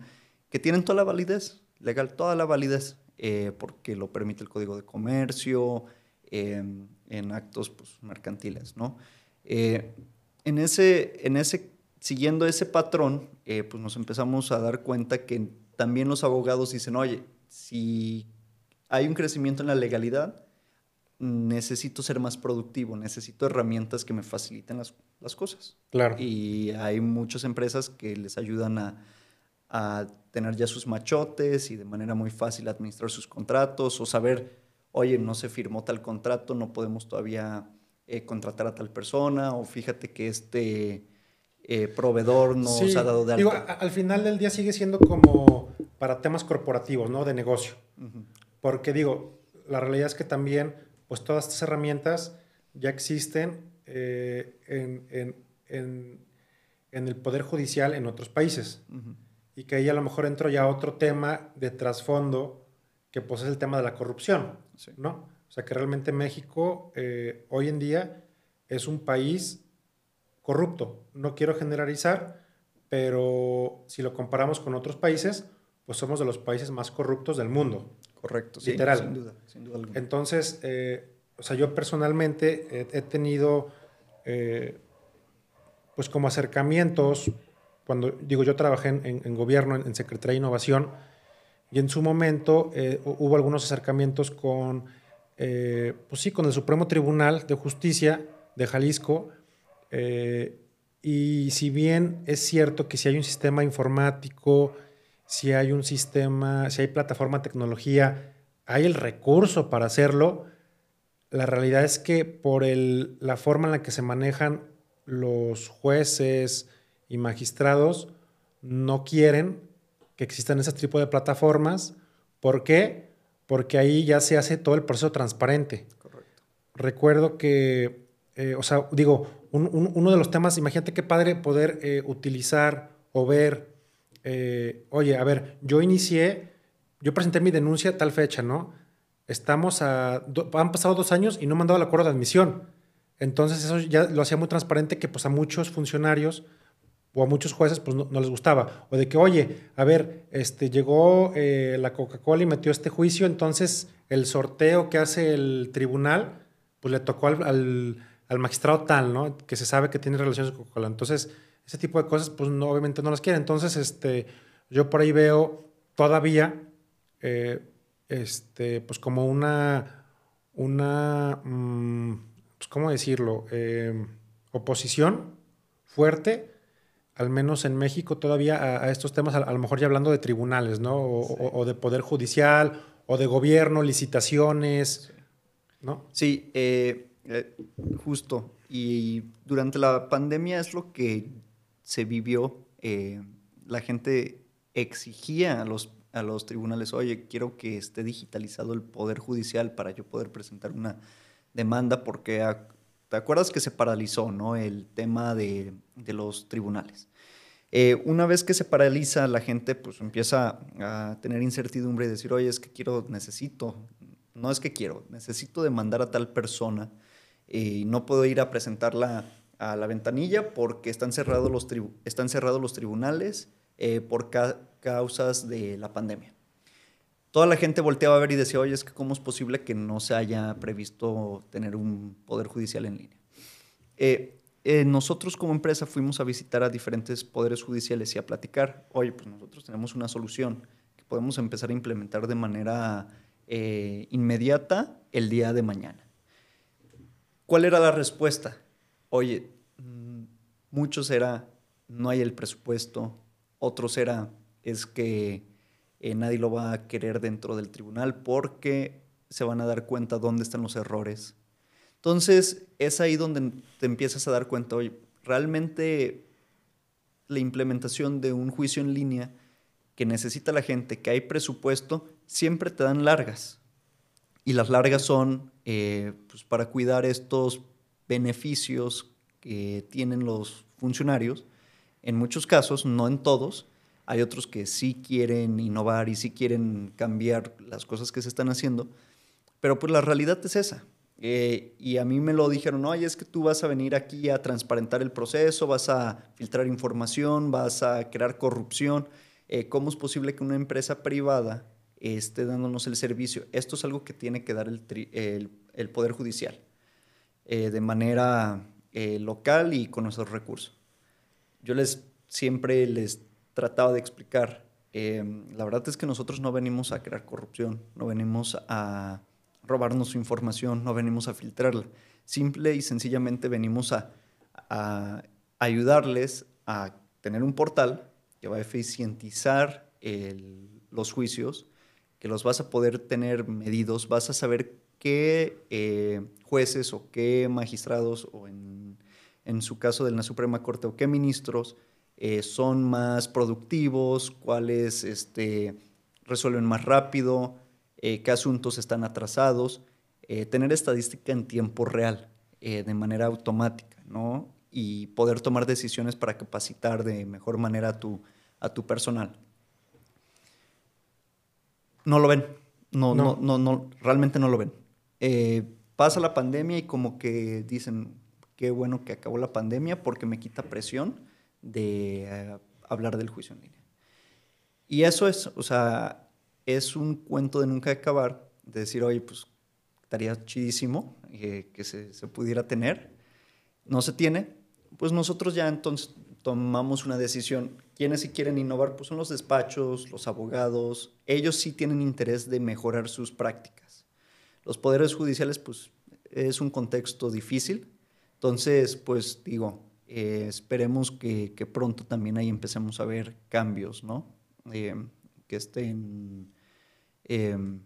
[SPEAKER 2] que tienen toda la validez legal toda la validez, eh, porque lo permite el Código de Comercio, em, en actos pues, mercantiles, ¿no? Eh, en, ese, en ese, siguiendo ese patrón, pues nos empezamos a dar cuenta que también los abogados dicen, oye, si hay un crecimiento en la legalidad, necesito ser más productivo, necesito herramientas que me faciliten las, las cosas.
[SPEAKER 1] Claro.
[SPEAKER 2] Y hay muchas empresas que les ayudan a a tener ya sus machotes y de manera muy fácil administrar sus contratos o saber, oye, no se firmó tal contrato, no podemos todavía eh, contratar a tal persona o fíjate que este eh, proveedor nos ha dado de
[SPEAKER 1] alta. Digo, al final del día sigue siendo como para temas corporativos, ¿no? De negocio. Porque digo, la realidad es que también, pues todas estas herramientas ya existen eh, en, el Poder Judicial en otros países. Y que ahí a lo mejor entro ya a otro tema de trasfondo, que pues es el tema de la corrupción, ¿no? O sea, que realmente México eh, hoy en día es un país corrupto. No quiero generalizar, pero si lo comparamos con otros países, pues somos de los países más corruptos del mundo.
[SPEAKER 2] Correcto,
[SPEAKER 1] literal.
[SPEAKER 2] sin duda, sin duda alguna.
[SPEAKER 1] Entonces, eh, o sea, yo personalmente he, tenido, eh, pues como acercamientos, cuando digo, yo trabajé en, gobierno, en, Secretaría de Innovación, y en su momento eh, hubo algunos acercamientos con, pues sí, con el Supremo Tribunal de Justicia de Jalisco, y si bien es cierto que si hay un sistema informático, si hay un sistema, si hay plataforma tecnología, hay el recurso para hacerlo, la realidad es que por el, la forma en la que se manejan los jueces y magistrados, no quieren que existan ese tipo de plataformas. ¿Por qué? Porque ahí ya se hace todo el proceso transparente. Correcto. Recuerdo que, eh, o sea, digo, uno de los temas, imagínate qué padre poder eh, utilizar o ver, eh, oye, a ver, yo inicié, yo presenté mi denuncia a tal fecha, ¿no? Estamos a, han pasado dos años y no me han dado el acuerdo de admisión. Entonces eso ya lo hacía muy transparente que pues a muchos funcionarios o a muchos jueces pues no, les gustaba. O de que, oye, a ver, este, llegó eh, la Coca-Cola y metió este juicio, entonces el sorteo que hace el tribunal pues le tocó al al magistrado tal, ¿no? Que se sabe que tiene relaciones con Coca-Cola. Entonces, ese tipo de cosas, pues no, obviamente no las quiere. Entonces, este, yo por ahí veo todavía, eh, este, pues como una, una, mm, pues cómo decirlo, eh, oposición fuerte, al menos en México todavía a, estos temas, a, lo mejor ya hablando de tribunales, ¿no? O, de poder judicial, o de gobierno, licitaciones, ¿no?
[SPEAKER 2] Sí, eh, eh, justo. Y durante la pandemia es lo que se vivió. Eh, la gente exigía a los, a los tribunales, oye, quiero que esté digitalizado el Poder Judicial para yo poder presentar una demanda, porque te acuerdas que se paralizó ¿no? el tema de, de los tribunales. Eh, una vez que se paraliza, la gente pues empieza a tener incertidumbre y decir, oye, es que quiero, necesito, no es que quiero, necesito demandar a tal persona y no puedo ir a presentarla a la ventanilla porque están cerrados los, están cerrados los tribunales eh, por causas de la pandemia. Toda la gente volteaba a ver y decía, oye, es que cómo es posible que no se haya previsto tener un poder judicial en línea. Eh, eh, nosotros como empresa fuimos a visitar a diferentes poderes judiciales y a platicar, oye, pues nosotros tenemos una solución que podemos empezar a implementar de manera inmediata el día de mañana. ¿Cuál era la respuesta? Oye, mm, muchos era, no hay el presupuesto, otros era, es que eh, nadie lo va a querer dentro del tribunal porque se van a dar cuenta dónde están los errores. Entonces, es ahí donde te empiezas a dar cuenta, oye, realmente la implementación de un juicio en línea que necesita la gente, que hay presupuesto, siempre te dan largas. Y las largas son eh, pues para cuidar estos beneficios que tienen los funcionarios. En muchos casos, no en todos, hay otros que sí quieren innovar y sí quieren cambiar las cosas que se están haciendo, pero pues la realidad es esa. Eh, y a mí me lo dijeron, oye, es que tú vas a venir aquí a transparentar el proceso, vas a filtrar información, vas a crear corrupción. Eh, ¿Cómo es posible que una empresa privada esté dándonos el servicio. Esto es algo que tiene que dar el, el, Poder Judicial eh, de manera eh, local y con nuestros recursos. Yo les siempre les trataba de explicar, eh, la verdad es que nosotros no venimos a crear corrupción, no venimos a robarnos su información, no venimos a filtrarla. Simple y sencillamente venimos a, a ayudarles a tener un portal que va a eficientizar los juicios, que los vas a poder tener medidos, vas a saber qué eh, jueces o qué magistrados, o en, su caso de la Suprema Corte, o qué ministros eh, son más productivos, cuáles este, resuelven más rápido, eh, qué asuntos están atrasados, tener estadística en tiempo real, de manera automática, ¿no? Y poder tomar decisiones para capacitar de mejor manera a tu, a tu personal. No lo ven, no, no, no, no, realmente no lo ven. Pasa la pandemia y como que dicen, qué bueno que acabó la pandemia porque me quita presión de hablar del juicio en línea. Y eso es, o sea, es un cuento de nunca acabar, de decir, oye, pues estaría chidísimo eh, que se, se, pudiera tener. No se tiene, pues nosotros ya entonces tomamos una decisión. Quienes sí quieren innovar, pues son los despachos, los abogados. Ellos sí tienen interés de mejorar sus prácticas. Los poderes judiciales, pues es un contexto difícil. Entonces, pues digo, eh, esperemos que, pronto también ahí empecemos a ver cambios, ¿no? Eh, que estén em,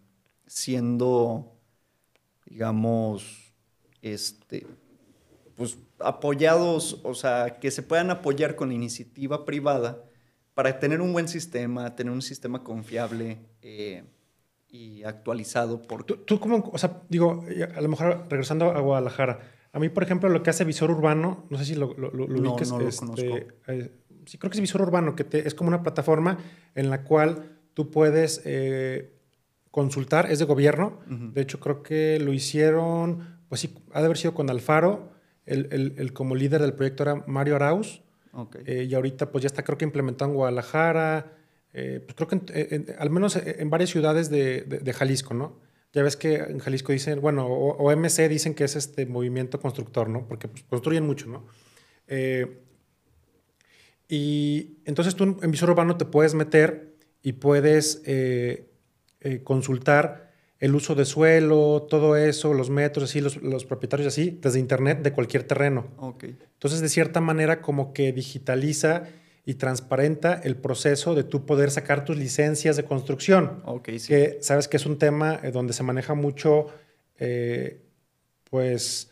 [SPEAKER 2] siendo, digamos, este, pues apoyados, o sea, que se puedan apoyar con iniciativa privada para tener un buen sistema, tener un sistema confiable eh, y actualizado. Por...
[SPEAKER 1] ¿Tú, ¿Tú, cómo, o sea, digo, a lo mejor regresando a Guadalajara, a mí, por ejemplo, lo que hace Visor Urbano, no sé si lo, lo, lo,
[SPEAKER 2] no,
[SPEAKER 1] ubiques,
[SPEAKER 2] no lo conozco.
[SPEAKER 1] Eh, sí, creo que es Visor Urbano, que te, es como una plataforma en la cual tú puedes eh, consultar, es de gobierno. De hecho, creo que lo hicieron, pues sí, ha de haber sido con Alfaro, el, el, el como líder del proyecto era Mario Arauz.
[SPEAKER 2] Okay.
[SPEAKER 1] Eh, y ahorita pues ya está creo que implementado en Guadalajara, eh, pues creo que en, en, al menos en varias ciudades de, de, de, Jalisco, ¿no? Ya ves que en Jalisco dicen, bueno, o, o, MC dicen que es este movimiento constructor, ¿no? Porque pues, construyen mucho, ¿no? Eh, y entonces tú en visor urbano te puedes meter y puedes eh, eh, consultar el uso de suelo, todo eso, los metros, así, los, los, propietarios así, desde internet de cualquier terreno.
[SPEAKER 2] Okay.
[SPEAKER 1] Entonces, de cierta manera, como que digitaliza y transparenta el proceso de tú poder sacar tus licencias de construcción.
[SPEAKER 2] Okay, sí.
[SPEAKER 1] Que sabes que es un tema eh, donde se maneja mucho, eh, pues,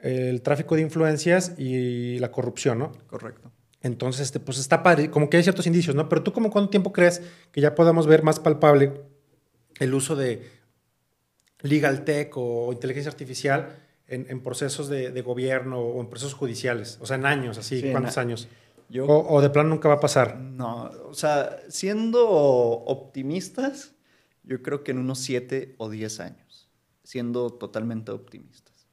[SPEAKER 1] el tráfico de influencias y la corrupción, ¿no?
[SPEAKER 2] Correcto.
[SPEAKER 1] Entonces, este, pues está padre, como que hay ciertos indicios, ¿no? Pero tú, como ¿cuánto tiempo crees que ya podamos ver más palpable el uso de legal tech o inteligencia artificial en, en procesos de, de, gobierno o en procesos judiciales? O sea, en años, así, sí, ¿cuántos años?
[SPEAKER 2] Yo,
[SPEAKER 1] o, o, de plano nunca va a pasar?
[SPEAKER 2] No, o sea, siendo optimistas, yo creo que en unos 7 o 10 años, siendo totalmente optimistas.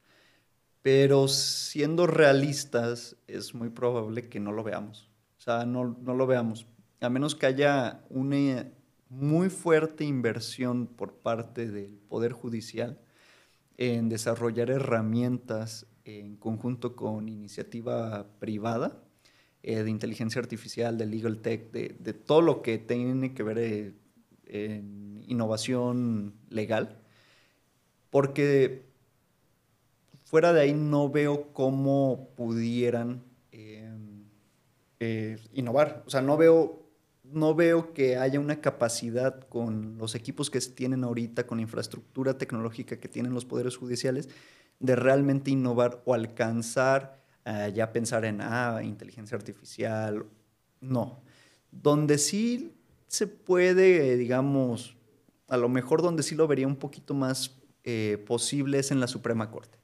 [SPEAKER 2] Pero siendo realistas, es muy probable que no lo veamos. O sea, no, no lo veamos. A menos que haya una muy fuerte inversión por parte del Poder Judicial en desarrollar herramientas en conjunto con iniciativa privada eh, de inteligencia artificial, de legal tech, de, de, todo lo que tiene que ver eh, en innovación legal. Porque fuera de ahí no veo cómo pudieran eh, eh, innovar. O sea, no veo, no veo que haya una capacidad con los equipos que tienen ahorita, con la infraestructura tecnológica que tienen los poderes judiciales, de realmente innovar o alcanzar uh, ya pensar en ah, inteligencia artificial. No. Donde sí se puede, digamos, a lo mejor donde sí lo vería un poquito más eh, posible es en la Suprema Corte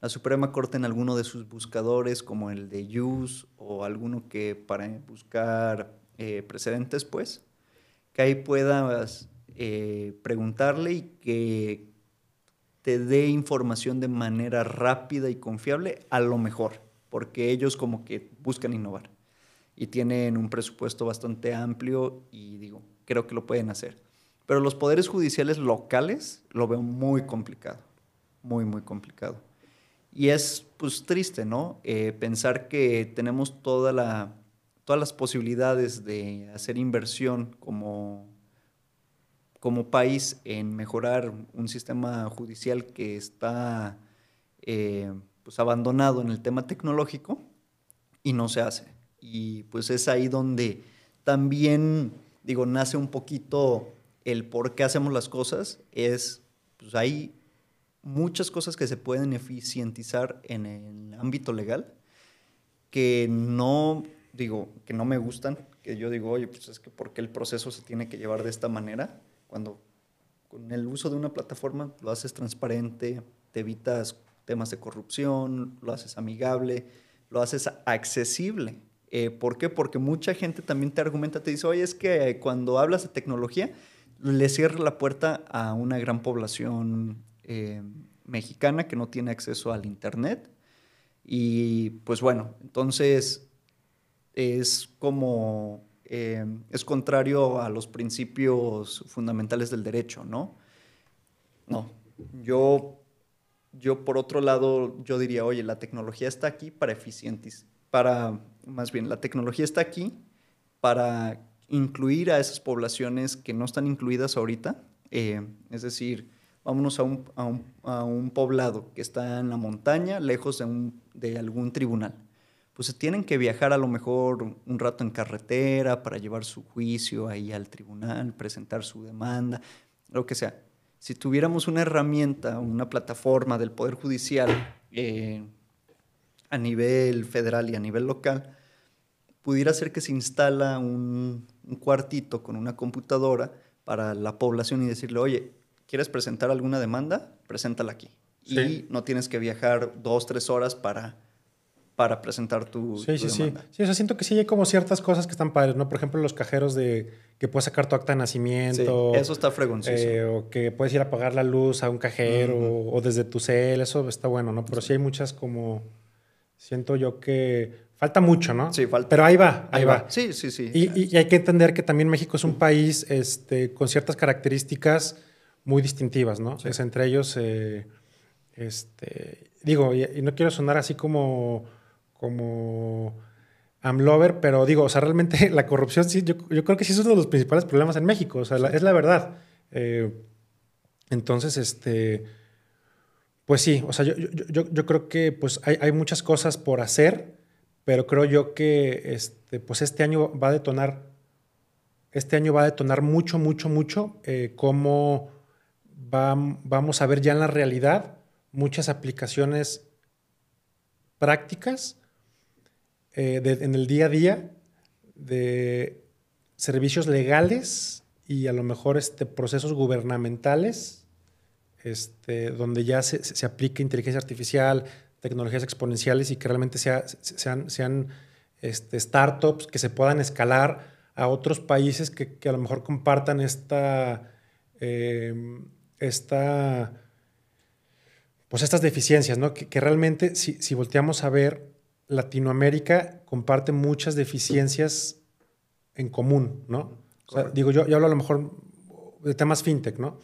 [SPEAKER 2] la Suprema Corte en alguno de sus buscadores, como el de Use o alguno que para buscar eh, precedentes, pues, que ahí puedas eh, preguntarle y que te dé información de manera rápida y confiable, a lo mejor, porque ellos como que buscan innovar y tienen un presupuesto bastante amplio y digo, creo que lo pueden hacer. Pero los poderes judiciales locales lo veo muy complicado, muy, muy complicado. Y es pues triste, ¿no? Eh, pensar que tenemos toda la, todas las posibilidades de hacer inversión como, como país en mejorar un sistema judicial que está eh, pues abandonado en el tema tecnológico y no se hace. Y pues es ahí donde también, digo, nace un poquito el por qué hacemos las cosas. Es, pues ahí muchas cosas que se pueden eficientizar en el ámbito legal que no, digo, que no me gustan, que yo digo, oye, pues es que ¿por qué el proceso se tiene que llevar de esta manera? Cuando con el uso de una plataforma lo haces transparente, te evitas temas de corrupción, lo haces amigable, lo haces accesible. Eh, ¿Por qué? Porque mucha gente también te argumenta, te dice, oye, es que cuando hablas de tecnología, le cierra la puerta a una gran población eh, mexicana que no tiene acceso al Internet. Y pues bueno, entonces es como, eh, es contrario a los principios fundamentales del derecho, ¿no? No, yo, yo por otro lado, yo diría, oye, la tecnología está aquí para eficientes, para, más bien, la tecnología está aquí para incluir a esas poblaciones que no están incluidas ahorita, eh, es decir, vámonos a un, a, un, poblado que está en la montaña, lejos de, un, de algún tribunal. Pues tienen que viajar a lo mejor un rato en carretera para llevar su juicio ahí al tribunal, presentar su demanda, lo que sea. Si tuviéramos una herramienta, una plataforma del Poder Judicial eh, a nivel federal y a nivel local, pudiera ser que se instala un, un cuartito con una computadora para la población y decirle, oye, ¿quieres presentar alguna demanda? Preséntala aquí. Y no tienes que viajar dos, tres horas para, para presentar tu,
[SPEAKER 1] sí, sí, Sí, sí. O sea, siento que sí hay como ciertas cosas que están padres, ¿no? Por ejemplo, los cajeros de que puedes sacar tu acta de nacimiento.
[SPEAKER 2] eso está fregoncísimo.
[SPEAKER 1] Eh, o que puedes ir a pagar la luz a un cajero o desde tu cel, eso está bueno, ¿no? Pero sí hay muchas como... Siento yo que falta mucho, ¿no?
[SPEAKER 2] Sí, falta.
[SPEAKER 1] Pero ahí va, ahí, va.
[SPEAKER 2] Sí, sí, sí.
[SPEAKER 1] Y, y, hay que entender que también México es un país este, con ciertas características muy distintivas, ¿no? Es entre ellos, eh, este, digo, y, no quiero sonar así como, como amlover, pero digo, o sea, realmente <laughs> la corrupción, sí, yo, creo que sí es uno de los principales problemas en México, o sea, es la verdad. Eh, entonces, este, pues sí, o sea, yo, yo, yo creo que pues hay, hay, muchas cosas por hacer, pero creo yo que este, pues este año va a detonar, este año va a detonar mucho, mucho, mucho eh, cómo vamos a ver ya en la realidad muchas aplicaciones prácticas eh, en el día a día de servicios legales y a lo mejor este, procesos gubernamentales, este, donde ya se, se, aplica inteligencia artificial, tecnologías exponenciales y que realmente sean, sean este, startups que se puedan escalar a otros países que, a lo mejor compartan esta... Eh, esta, pues estas deficiencias, ¿no? Que, realmente, si, volteamos a ver, Latinoamérica comparte muchas deficiencias en común, ¿no? digo, yo, yo hablo a lo mejor de temas fintech, ¿no?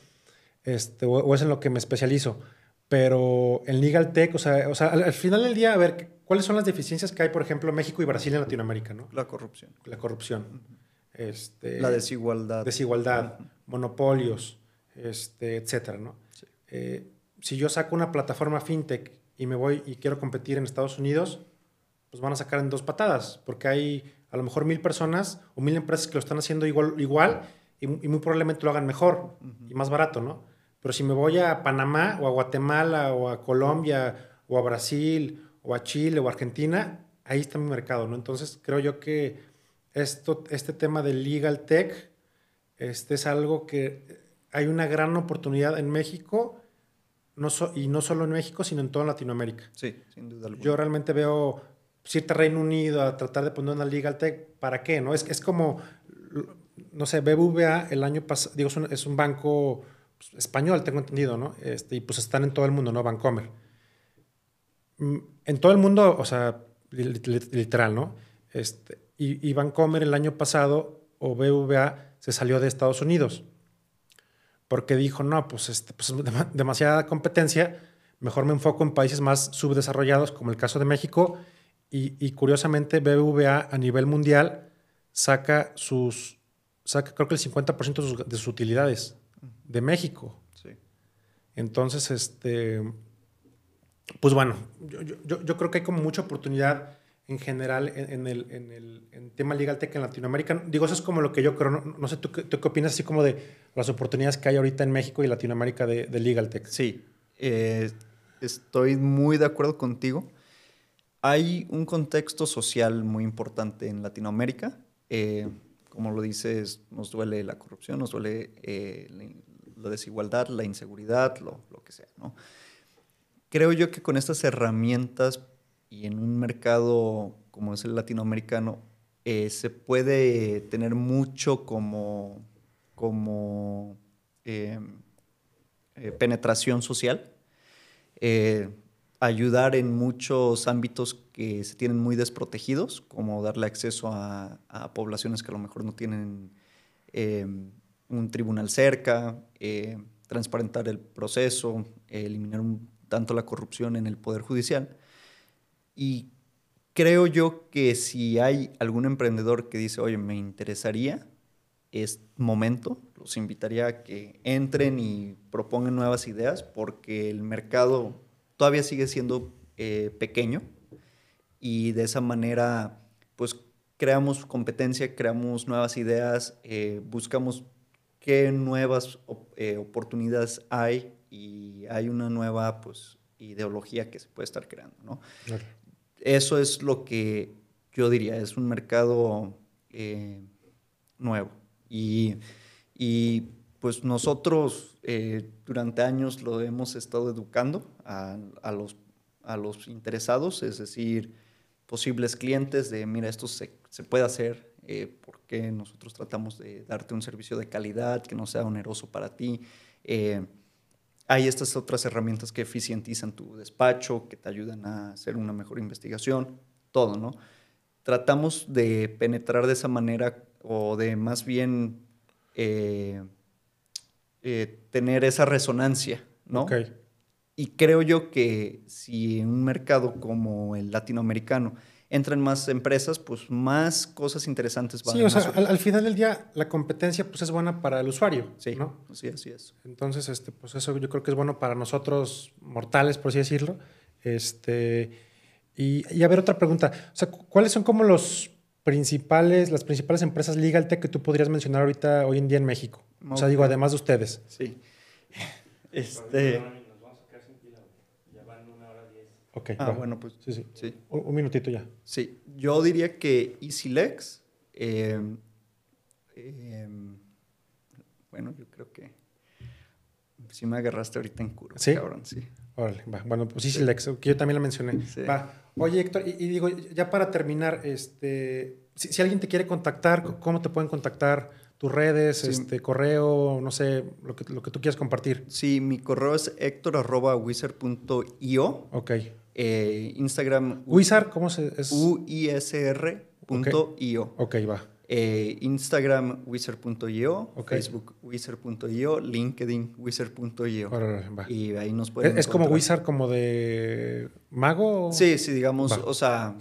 [SPEAKER 1] Este, o, es en lo que me especializo. Pero en Legal Tech, o sea, o sea al, final del día, a ver, ¿cuáles son las deficiencias que hay, por ejemplo, México y Brasil en Latinoamérica, ¿no?
[SPEAKER 2] La corrupción.
[SPEAKER 1] La corrupción. este,
[SPEAKER 2] la desigualdad.
[SPEAKER 1] Desigualdad, monopolios, este, etcétera, ¿no? Eh, si yo saco una plataforma fintech y me voy y quiero competir en Estados Unidos, pues van a sacar en dos patadas, porque hay a lo mejor mil personas o mil empresas que lo están haciendo igual, igual y, muy probablemente lo hagan mejor y más barato, ¿no? Pero si me voy a Panamá o a Guatemala o a Colombia o a Brasil o a Chile o a Argentina, ahí está mi mercado, ¿no? Entonces creo yo que esto, este tema del legal tech este es algo que hay una gran oportunidad en México, no y no solo en México, sino en toda Latinoamérica.
[SPEAKER 2] Sí, sin duda alguna.
[SPEAKER 1] Yo realmente veo cierta Reino Unido a tratar de poner una legal tech, ¿para qué? ¿No? Es, es como, no sé, BBVA el año pasado, digo, es un, banco pues, español, tengo entendido, ¿no? Este, y pues están en todo el mundo, ¿no? Bancomer. En todo el mundo, o sea, literal, ¿no? Este, y, y Bancomer el año pasado, o BBVA, se salió de Estados Unidos porque dijo, no, pues, este, pues demasiada competencia, mejor me enfoco en países más subdesarrollados, como el caso de México, y, curiosamente BBVA a nivel mundial saca sus, saca creo que el 50% de sus, utilidades de México. Sí. Entonces, este, pues bueno, yo, yo, yo creo que hay como mucha oportunidad en general en, el, en el tema legal tech en Latinoamérica. Digo, eso es como lo que yo creo. No, sé, ¿tú, qué opinas así como de las oportunidades que hay ahorita en México y Latinoamérica de, de legal tech?
[SPEAKER 2] Sí, eh, estoy muy de acuerdo contigo. Hay un contexto social muy importante en Latinoamérica. Eh, como lo dices, nos duele la corrupción, nos duele eh, la desigualdad, la inseguridad, lo, que sea. Creo yo que con estas herramientas y en un mercado como es el latinoamericano, eh, se puede tener mucho como, como penetración social, ayudar en muchos ámbitos que se tienen muy desprotegidos, como darle acceso a, poblaciones que a lo mejor no tienen un tribunal cerca, transparentar el proceso, eliminar un, tanto la corrupción en el Poder Judicial. Y creo yo que si hay algún emprendedor que dice, oye, me interesaría, es momento, los invitaría a que entren y propongan nuevas ideas porque el mercado todavía sigue siendo eh, pequeño y de esa manera pues creamos competencia, creamos nuevas ideas, eh, buscamos qué nuevas eh, oportunidades hay y hay una nueva pues ideología que se puede estar creando, ¿no? Eso es lo que yo diría, es un mercado eh, nuevo. Y, pues nosotros eh, durante años lo hemos estado educando a, los, a los interesados, es decir, posibles clientes de, mira, esto se, puede hacer, eh, porque nosotros tratamos de darte un servicio de calidad, que no sea oneroso para ti. Hay estas otras herramientas que eficientizan tu despacho, que te ayudan a hacer una mejor investigación, todo, ¿no? Tratamos de penetrar de esa manera o de más bien eh, tener esa resonancia, ¿no? Y creo yo que si en un mercado como el latinoamericano entran más empresas, pues más cosas interesantes
[SPEAKER 1] van a Sí, o sea, al, final del día la competencia pues es buena para el usuario,
[SPEAKER 2] sí,
[SPEAKER 1] ¿no?
[SPEAKER 2] Sí, así es.
[SPEAKER 1] Entonces, este, pues eso yo creo que es bueno para nosotros mortales, por así decirlo. Este, y, a ver, otra pregunta. O sea, ¿cuáles son como los principales, las principales empresas legal tech que tú podrías mencionar ahorita hoy en día en México? O sea, digo, además de ustedes.
[SPEAKER 2] Sí. <laughs> Este...
[SPEAKER 1] Ok.
[SPEAKER 2] Ah, bueno, pues.
[SPEAKER 1] Sí, sí. Un, minutito ya.
[SPEAKER 2] Sí. Yo diría que EasyLex. Em, em, bueno, yo creo que. Sí me agarraste ahorita en curva.
[SPEAKER 1] Sí.
[SPEAKER 2] Cabrón, sí.
[SPEAKER 1] Órale, va. Bueno, pues EasyLex, que yo también la mencioné. Va. Oye, Héctor, y, digo, ya para terminar, este, si, alguien te quiere contactar, ¿cómo te pueden contactar? tus redes, este correo, no sé, lo que, lo que tú quieras compartir.
[SPEAKER 2] Sí, mi correo es hector.wizard.io.
[SPEAKER 1] Ok.
[SPEAKER 2] Eh, Instagram.
[SPEAKER 1] Wizard, ¿cómo se es?
[SPEAKER 2] UISR.io.
[SPEAKER 1] Ok, va.
[SPEAKER 2] Eh, Instagram wizard.io, Facebook wizard.io, LinkedIn wizard.io. Y ahí nos pueden.
[SPEAKER 1] ¿Es, como wizard, como de mago?
[SPEAKER 2] Sí, sí, digamos, o sea,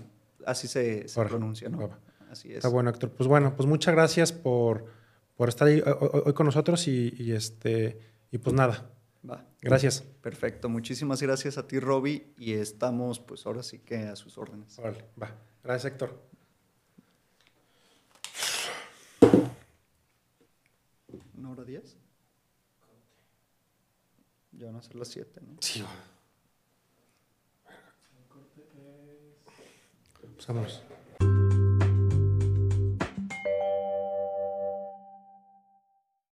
[SPEAKER 2] así se, pronuncia, ¿no? Así es.
[SPEAKER 1] Está bueno, Héctor. Pues bueno, pues muchas gracias por, por estar hoy, hoy, con nosotros y, y, este, y pues nada.
[SPEAKER 2] Va.
[SPEAKER 1] Gracias.
[SPEAKER 2] Perfecto. Muchísimas gracias a ti, Roby. Y estamos, pues ahora sí que a sus órdenes.
[SPEAKER 1] Vale, va. Gracias, Héctor.
[SPEAKER 2] ¿Una hora diez? Ya van a ser las siete, ¿no?
[SPEAKER 1] Sí. Pues